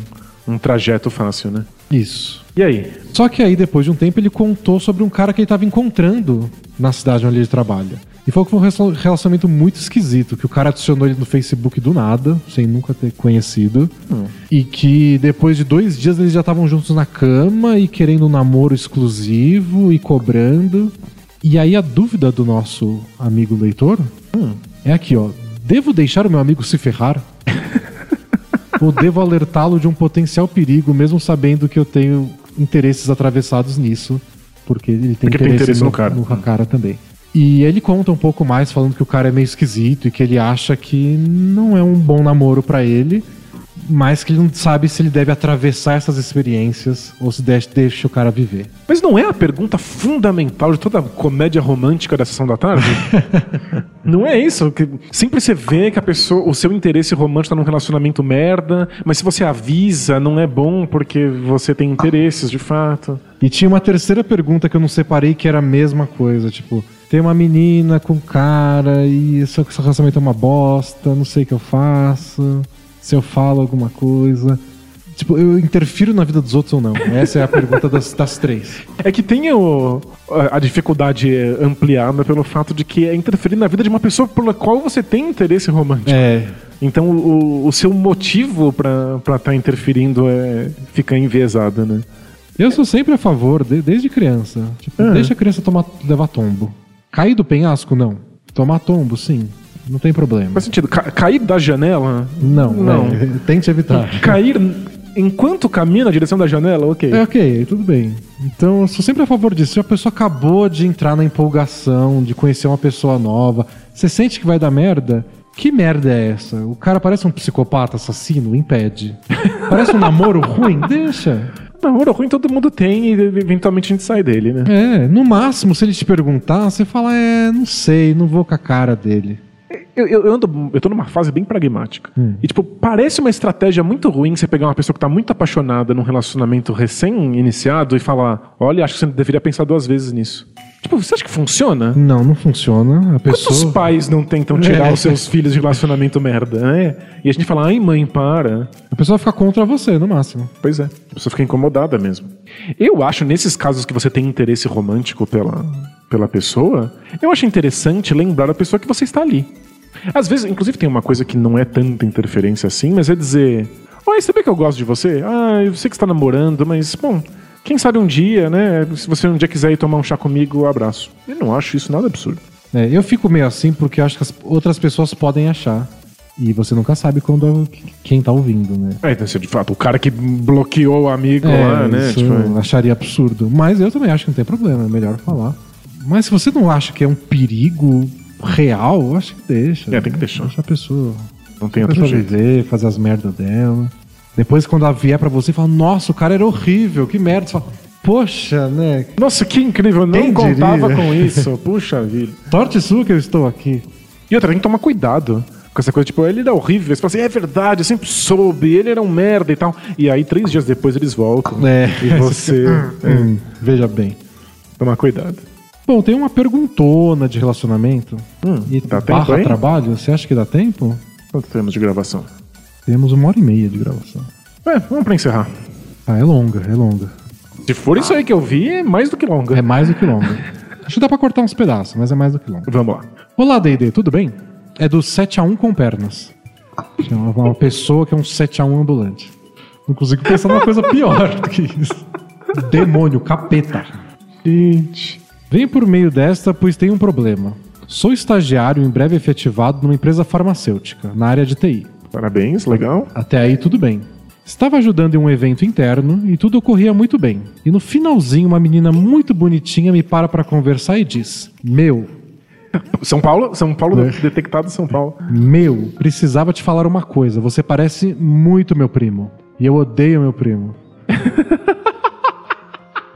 um trajeto fácil, né? Isso. E aí? Só que aí, depois de um tempo, ele contou sobre um cara que ele estava encontrando na cidade onde ele trabalha. E falou que foi um relacion- relacionamento muito esquisito, que o cara adicionou ele no Facebook do nada, sem nunca ter conhecido. E que depois de dois dias eles já estavam juntos na cama e querendo um namoro exclusivo e cobrando. E aí a dúvida do nosso amigo leitor é aqui, ó. Devo deixar o meu amigo se ferrar? Ou devo alertá-lo de um potencial perigo, mesmo sabendo que eu tenho interesses atravessados nisso? Porque ele tem Porque tem interesse no cara. no cara também. E ele conta um pouco mais, falando que o cara é meio esquisito e que ele acha que não é um bom namoro pra ele, mas que ele não sabe se ele deve atravessar essas experiências ou se deixa, deixa o cara viver. Mas não é a pergunta fundamental de toda comédia romântica da sessão da tarde? não é isso? Que sempre você vê que a pessoa, o seu interesse romântico tá num relacionamento merda, mas se você avisa, não é bom porque você tem interesses de fato. E tinha uma terceira pergunta que eu não separei que era a mesma coisa, tipo, tem uma menina com um cara e esse relacionamento é uma bosta, não sei o que eu faço, se eu falo alguma coisa. Tipo, eu interfiro na vida dos outros ou não? Essa é a pergunta das, das três. É que tem o- a a dificuldade ampliada pelo fato de que é interferir na vida de uma pessoa pela qual você tem interesse romântico. É, Então o, o seu motivo pra estar interferindo é ficar enviesado, né? eu sou sempre a favor, de- desde criança. Tipo, Ah. deixa a criança tomar, levar tombo. Cair do penhasco, não. Tomar tombo, sim. Não tem problema. Faz sentido. Ca- cair da janela? Não, Não. é, tente evitar. Cair enquanto caminha na direção da janela? Ok. É ok, tudo bem. Então eu sou sempre a favor disso. Se a pessoa acabou de entrar na empolgação, de conhecer uma pessoa nova, você sente que vai dar merda? Que merda é essa? O cara parece um psicopata assassino? Impede. Parece um namoro ruim? Deixa. Namoro ruim todo mundo tem e eventualmente a gente sai dele, né? É, no máximo, se ele te perguntar, você fala, é, não sei, não vou com a cara dele. Eu, eu, eu ando, eu tô numa fase bem pragmática. E, tipo, parece uma estratégia muito ruim você pegar uma pessoa que tá muito apaixonada num relacionamento recém-iniciado e falar: olha, acho que você deveria pensar duas vezes nisso. Tipo, você acha que funciona? Não, não funciona. A Quantos pessoa. pais não tentam tirar É. os seus filhos de relacionamento merda, né? E a gente fala, ai mãe, para. A pessoa fica contra você, no máximo. Pois é, a pessoa fica incomodada mesmo. Eu acho, nesses casos que você tem interesse romântico pela, pela pessoa, eu acho interessante lembrar a pessoa que você está ali. Às vezes, inclusive, tem uma coisa que não é tanta interferência assim, mas é dizer: Oi, sabia que eu gosto de você? Ah, eu sei que está namorando, mas, bom, quem sabe um dia, né? Se você um dia quiser ir tomar um chá comigo, abraço. Eu não acho isso nada absurdo. É, eu fico meio assim porque acho que as outras pessoas podem achar. E você nunca sabe quando quem tá ouvindo, né? É, então, de fato, o cara que bloqueou o amigo lá, né? isso Tipo, eu acharia absurdo. Mas eu também acho que não tem problema, é melhor falar. Mas se você não acha que é um perigo real, eu acho que deixa. É, tem que deixar. Deixa a pessoa, não tem outro pessoa jeito. viver, fazer as merdas dela. Depois, quando ela vier pra você, fala: Nossa, o cara era horrível, que merda. Você fala: Poxa, né? Nossa, que incrível, eu não Quem contava diria? com isso. Puxa vida. Sorte sua que eu estou aqui. E outra, tem que tomar cuidado com essa coisa, tipo, ele era horrível. Você fala assim, é verdade, eu sempre soube, ele era um merda e tal. E aí, três dias depois, eles voltam. É. E você. é, Hum, veja bem. tomar cuidado. Bom, tem uma perguntona de relacionamento. Hum, e dá tempo barra aí? trabalho. Você acha que dá tempo? Quanto temos de gravação? Temos uma hora e meia de gravação. É, vamos pra encerrar. Ah, é longa, é longa. Se for isso aí que eu vi, é mais do que longa. É mais do que longa. Acho que dá pra cortar uns pedaços, mas é mais do que longa. Vamos lá. Olá, D&D, tudo bem? É do 7x1 com pernas. É uma, uma pessoa que é um 7x1 ambulante. Não consigo pensar numa coisa pior do que isso. Demônio, capeta. Gente. Venho por meio desta, pois tenho um problema. Sou estagiário em breve efetivado numa empresa farmacêutica, na área de TI. Parabéns, legal. Até aí tudo bem. Estava ajudando em um evento interno e tudo ocorria muito bem. E no finalzinho, uma menina muito bonitinha me para para conversar e diz: Meu, São Paulo, São Paulo É. detectado São Paulo. meu, precisava te falar uma coisa. Você parece muito meu primo. E eu odeio meu primo.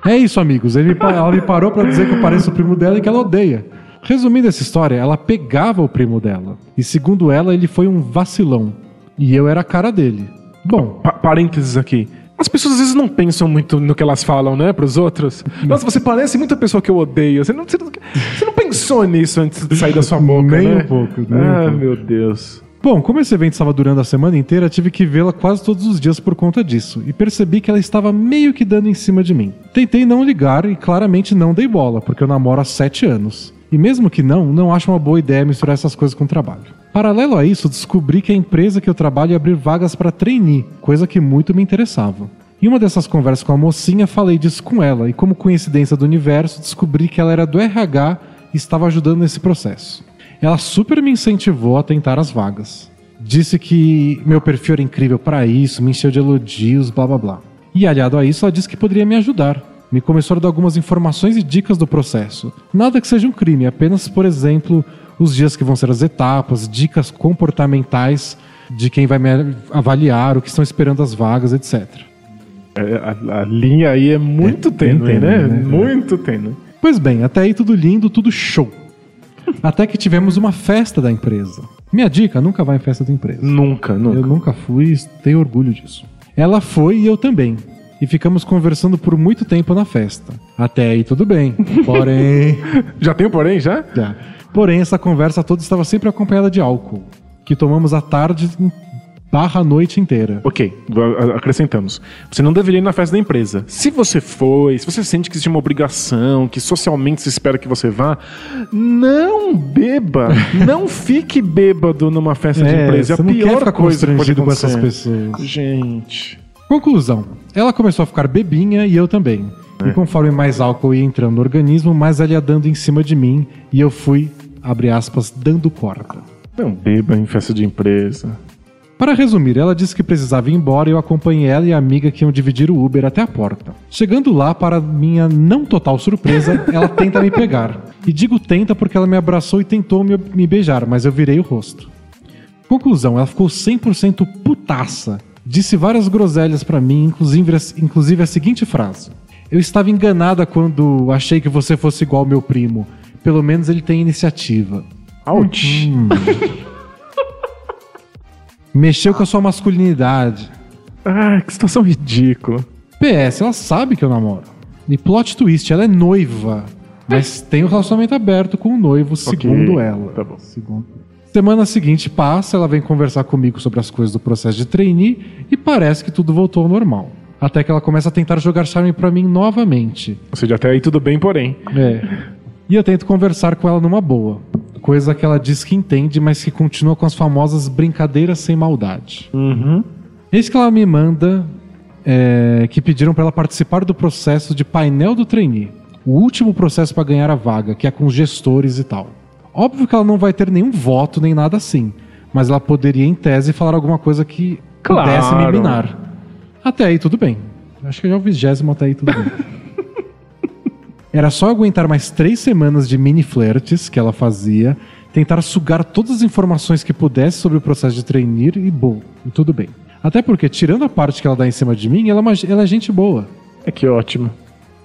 é isso, amigos. Ele ela me parou para dizer que eu pareço o primo dela e que ela odeia. Resumindo essa história, ela pegava o primo dela. E segundo ela, ele foi um vacilão. E eu era a cara dele. Bom, Pa- parênteses aqui. As pessoas às vezes não pensam muito no que elas falam, né, pros outros. Nossa, você parece muito a pessoa que eu odeio. Você não, você não, você não pensou nisso antes de sair da sua boca, Nem né? um pouco, nem ah, um pouco. meu Deus. Bom, como esse evento estava durando a semana inteira, tive que vê-la quase todos os dias por conta disso, e percebi que ela estava meio que dando em cima de mim. Tentei não ligar e claramente não dei bola, porque eu namoro há 7 anos. E mesmo que não, não acho uma boa ideia misturar essas coisas com trabalho. Paralelo a isso, descobri que a empresa que eu trabalho ia abrir vagas para trainee, coisa que muito me interessava. Em uma dessas conversas com a mocinha, falei disso com ela, e como coincidência do universo, descobri que ela era do RH e estava ajudando nesse processo. Ela super me incentivou a tentar as vagas. Disse que meu perfil era incrível para isso, me encheu de elogios, blá blá blá. E aliado a isso, ela disse que poderia me ajudar. Me começou a dar algumas informações e dicas do processo. Nada que seja um crime, apenas, por exemplo, os dias que vão ser as etapas, dicas comportamentais de quem vai me avaliar, o que estão esperando as vagas, etc. É, a, a linha aí é muito É tênue, tênue, né? né? Muito tênue. Pois bem, até aí tudo lindo, tudo show. Até que tivemos uma festa da empresa. Minha dica, nunca vá em festa da empresa. Nunca, nunca. Eu nunca fui tenho orgulho disso. Ela foi e eu também. E ficamos conversando por muito tempo na festa. Até aí tudo bem. Porém. Já tem o porém, já? Já. Porém, essa conversa toda estava sempre acompanhada de álcool. Que tomamos à tarde barra a noite inteira. Ok, acrescentamos. Você não deveria ir na festa da empresa. Se você foi, se você sente que existe uma obrigação, que socialmente se espera que você vá, não beba. não fique bêbado numa festa de É, empresa. É a pior coisa que pode constrangido com essas acontecer. pessoas. Gente. Conclusão. Ela começou a ficar bebinha e eu também. E conforme mais álcool ia entrando no organismo, mais ela ia dando em cima de mim e eu fui, abre aspas, dando corda. Não beba em festa de empresa. Para resumir, ela disse que precisava ir embora e eu acompanhei ela e a amiga que iam dividir o Uber até a porta. Chegando lá, para minha não total surpresa, ela tenta me pegar. E digo tenta porque ela me abraçou e tentou me, me beijar, mas eu virei o rosto. Conclusão, ela ficou 100% putaça. Disse várias groselhas pra mim, inclusive, inclusive a seguinte frase. Eu estava enganada quando achei que você fosse igual ao meu primo. Pelo menos ele tem iniciativa. Ouch. Mexeu com a sua masculinidade. Ah, que situação ridícula. PS, ela sabe que eu namoro. E plot twist, ela é noiva. Mas tem um relacionamento aberto com o noivo, segundo ela. tá bom. Segundo. Semana seguinte passa, ela vem conversar comigo sobre as coisas do processo de trainee e parece que tudo voltou ao normal. Até que ela começa a tentar jogar charme pra mim novamente. Ou seja, até aí tudo bem, porém. É. E eu tento conversar com ela numa boa. Coisa que ela diz que entende, mas que continua com as famosas brincadeiras sem maldade. Uhum. Eis que ela me manda é, que pediram para ela participar do processo de painel do trainee. O último processo para ganhar a vaga, que é com os gestores e tal. Óbvio que ela não vai ter nenhum voto nem nada assim, mas ela poderia, em tese, falar alguma coisa que Claro. pudesse me minar. Até aí tudo bem. Acho que já é o vigésimo até aí tudo bem. Era só aguentar mais três semanas de mini flertes que ela fazia, tentar sugar todas as informações que pudesse sobre o processo de trainee e bom, e tudo bem. Até porque, tirando a parte que ela dá em cima de mim, ela, é ela é gente boa. É que ótimo.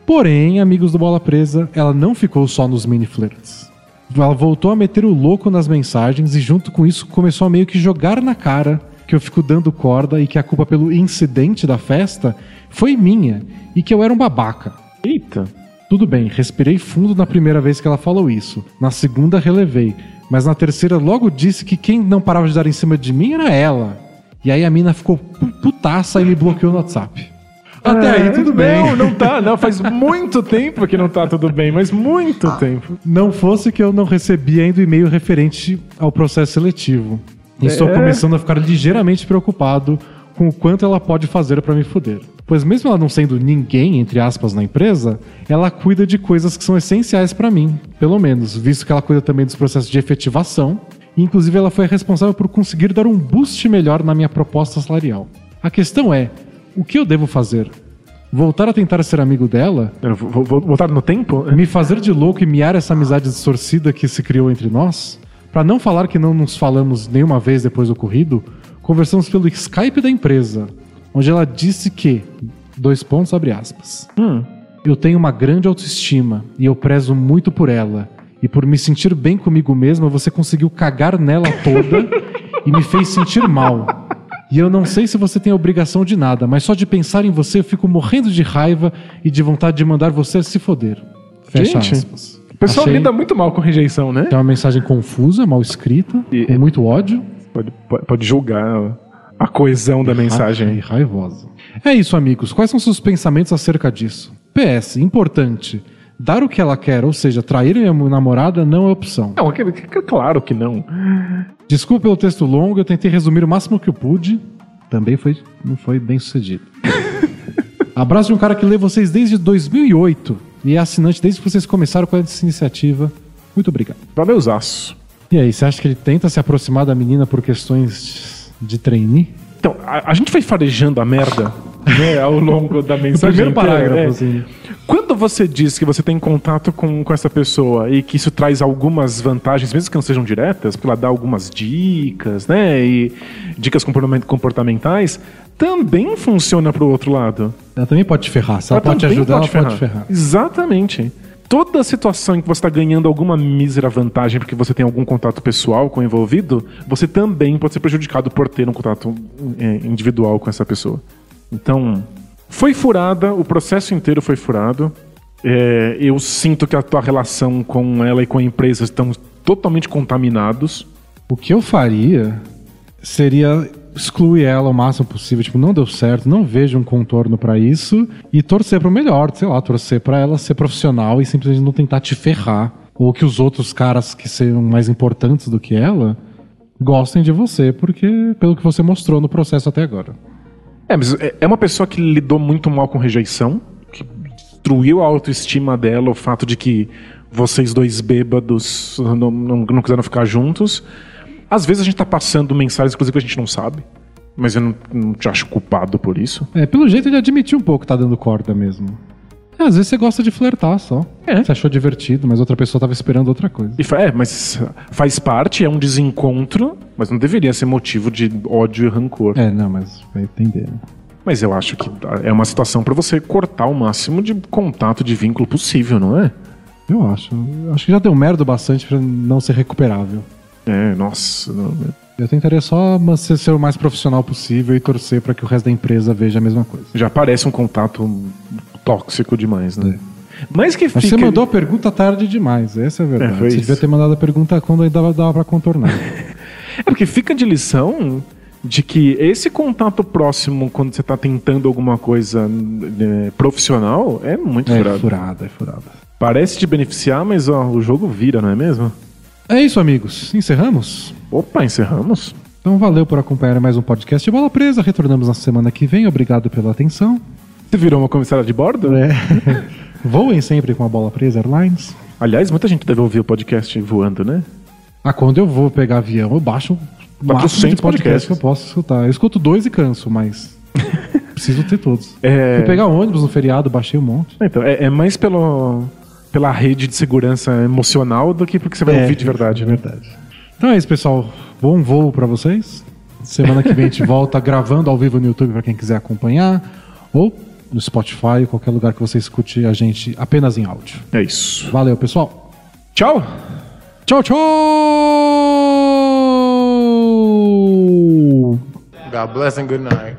Porém, amigos do Bola Presa, ela não ficou só nos mini flirts. Ela voltou a meter o louco nas mensagens e, junto com isso, começou a meio que jogar na cara que eu fico dando corda e que a culpa pelo incidente da festa foi minha e que eu era um babaca. Eita. Tudo bem, respirei fundo na primeira vez que ela falou isso. Na segunda, relevei. Mas na terceira, logo disse que quem não parava de dar em cima de mim era ela. E aí a mina ficou pu- putaça e me bloqueou no WhatsApp. Até aí, tudo bem. É, Não, não tá. Não, faz muito tempo que não tá tudo bem, mas muito tempo. Não fosse que eu não recebi ainda o e-mail referente ao processo seletivo. E Estou É. começando a ficar ligeiramente preocupado com o quanto ela pode fazer para me foder. Pois mesmo ela não sendo ninguém, entre aspas, na empresa, ela cuida de coisas que são essenciais para mim, pelo menos, visto que ela cuida também dos processos de efetivação, e inclusive ela foi responsável por conseguir dar um boost melhor na minha proposta salarial. A questão é, o que eu devo fazer? Voltar a tentar ser amigo dela? Eu vou, vou voltar no tempo? me fazer de louco e miar essa amizade distorcida que se criou entre nós? Pra não falar que não nos falamos nenhuma vez depois do ocorrido, conversamos pelo Skype da empresa, onde ela disse que, dois pontos abre aspas, Hum. eu tenho uma grande autoestima e eu prezo muito por ela. E por me sentir bem comigo mesma, você conseguiu cagar nela toda e me fez sentir mal. E eu não sei se você tem obrigação de nada, mas só de pensar em você eu fico morrendo de raiva e de vontade de mandar você se foder. Fecha Gente, aspas. O pessoal Achei- lida muito mal com rejeição, né? É uma mensagem confusa, mal escrita, E- com muito ódio. Pode, pode, pode julgar a coesão da mensagem. Ra- Raivosa. É isso, amigos. Quais são seus pensamentos acerca disso? PS, importante. Dar o que ela quer, ou seja, trair minha namorada, não é opção. Não, claro que não. Desculpa pelo texto longo, eu tentei resumir o máximo que eu pude. Também foi, não foi bem sucedido. Abraço de um cara que lê vocês desde 2008 e é assinante desde que vocês começaram com essa iniciativa. Muito obrigado. Valeuzaço. E aí, você acha que ele tenta se aproximar da menina por questões de trainee? Então, a, a gente vai farejando a merda né, ao longo da mensagem. primeiro parágrafo, é. assim. Quando você diz que você tem contato com, com essa pessoa e que isso traz algumas vantagens, mesmo que não sejam diretas, porque ela dá algumas dicas, né? E dicas comportament- comportamentais, também funciona pro outro lado. Ela também pode te ferrar. Se ela, pode te ajudar, ela pode te ferrar. Exatamente. Toda situação em que você está ganhando alguma mísera vantagem porque você tem algum contato pessoal com o envolvido, você também pode ser prejudicado por ter um contato é, individual com essa pessoa. Então, foi furada, o processo inteiro foi furado. É, eu sinto que a tua relação com ela e com a empresa estão totalmente contaminados. O que eu faria seria excluir ela o máximo possível. Tipo, não deu certo, não vejo um contorno pra isso e torcer pro melhor, sei lá, torcer pra ela ser profissional e simplesmente não tentar te ferrar. Ou que os outros caras que sejam mais importantes do que ela gostem de você, porque pelo que você mostrou no processo até agora. É, mas é- é uma pessoa que lidou muito mal com rejeição, que destruiu a autoestima dela, o fato de que vocês dois bêbados não, não, não quiseram ficar juntos. Às vezes a gente tá passando mensagens, inclusive, que a gente não sabe. Mas eu não, não te acho culpado por isso. É, pelo jeito ele admitiu um pouco que tá dando corda mesmo. É, às vezes você gosta de flertar só. É. Você achou divertido, mas outra pessoa tava esperando outra coisa. E é, mas faz parte, é um desencontro, mas não deveria ser motivo de ódio e rancor. É, não, mas vai entender. né? Mas eu acho que é uma situação pra você cortar o máximo de contato, de vínculo possível, não é? Eu acho. Acho que já deu merda bastante pra não ser recuperável. É, nossa. não- Eu tentaria só ser o mais profissional possível e torcer pra que o resto da empresa veja a mesma coisa. já parece um contato tóxico demais, né? Mas que É. Mas fica... você mandou a pergunta tarde demais, essa é a verdade. É, você isso. devia ter mandado a pergunta quando ainda dava, dava pra contornar. É porque fica de lição de que esse contato próximo, quando você tá tentando alguma coisa né, profissional, é muito é furado. furada, é furada. Parece te beneficiar, mas ó, o jogo vira, não é mesmo? É isso, amigos. Encerramos? Opa, encerramos? Então valeu por acompanhar mais um podcast de Bola Presa. Retornamos na semana que vem. Obrigado pela atenção. Você virou uma comissária de bordo? É. Voem sempre com a Bola Presa Airlines. Aliás, muita gente deve ouvir o podcast voando, né? Ah, quando eu vou pegar avião, eu baixo o máximo de 400 podcast que eu posso escutar. Eu escuto dois e canso, mas preciso ter todos. É. Fui pegar ônibus no feriado, baixei um monte. Então, é, é mais pelo, pela rede de segurança emocional do que porque você vai ouvir de verdade, né? verdade. Então é isso, pessoal. Bom voo pra vocês. Semana que vem a gente volta gravando ao vivo no YouTube pra quem quiser acompanhar. Ou no Spotify, qualquer lugar que você escute a gente apenas em áudio. É isso. Valeu, pessoal. Tchau! Tchau, tchau! God bless and good night.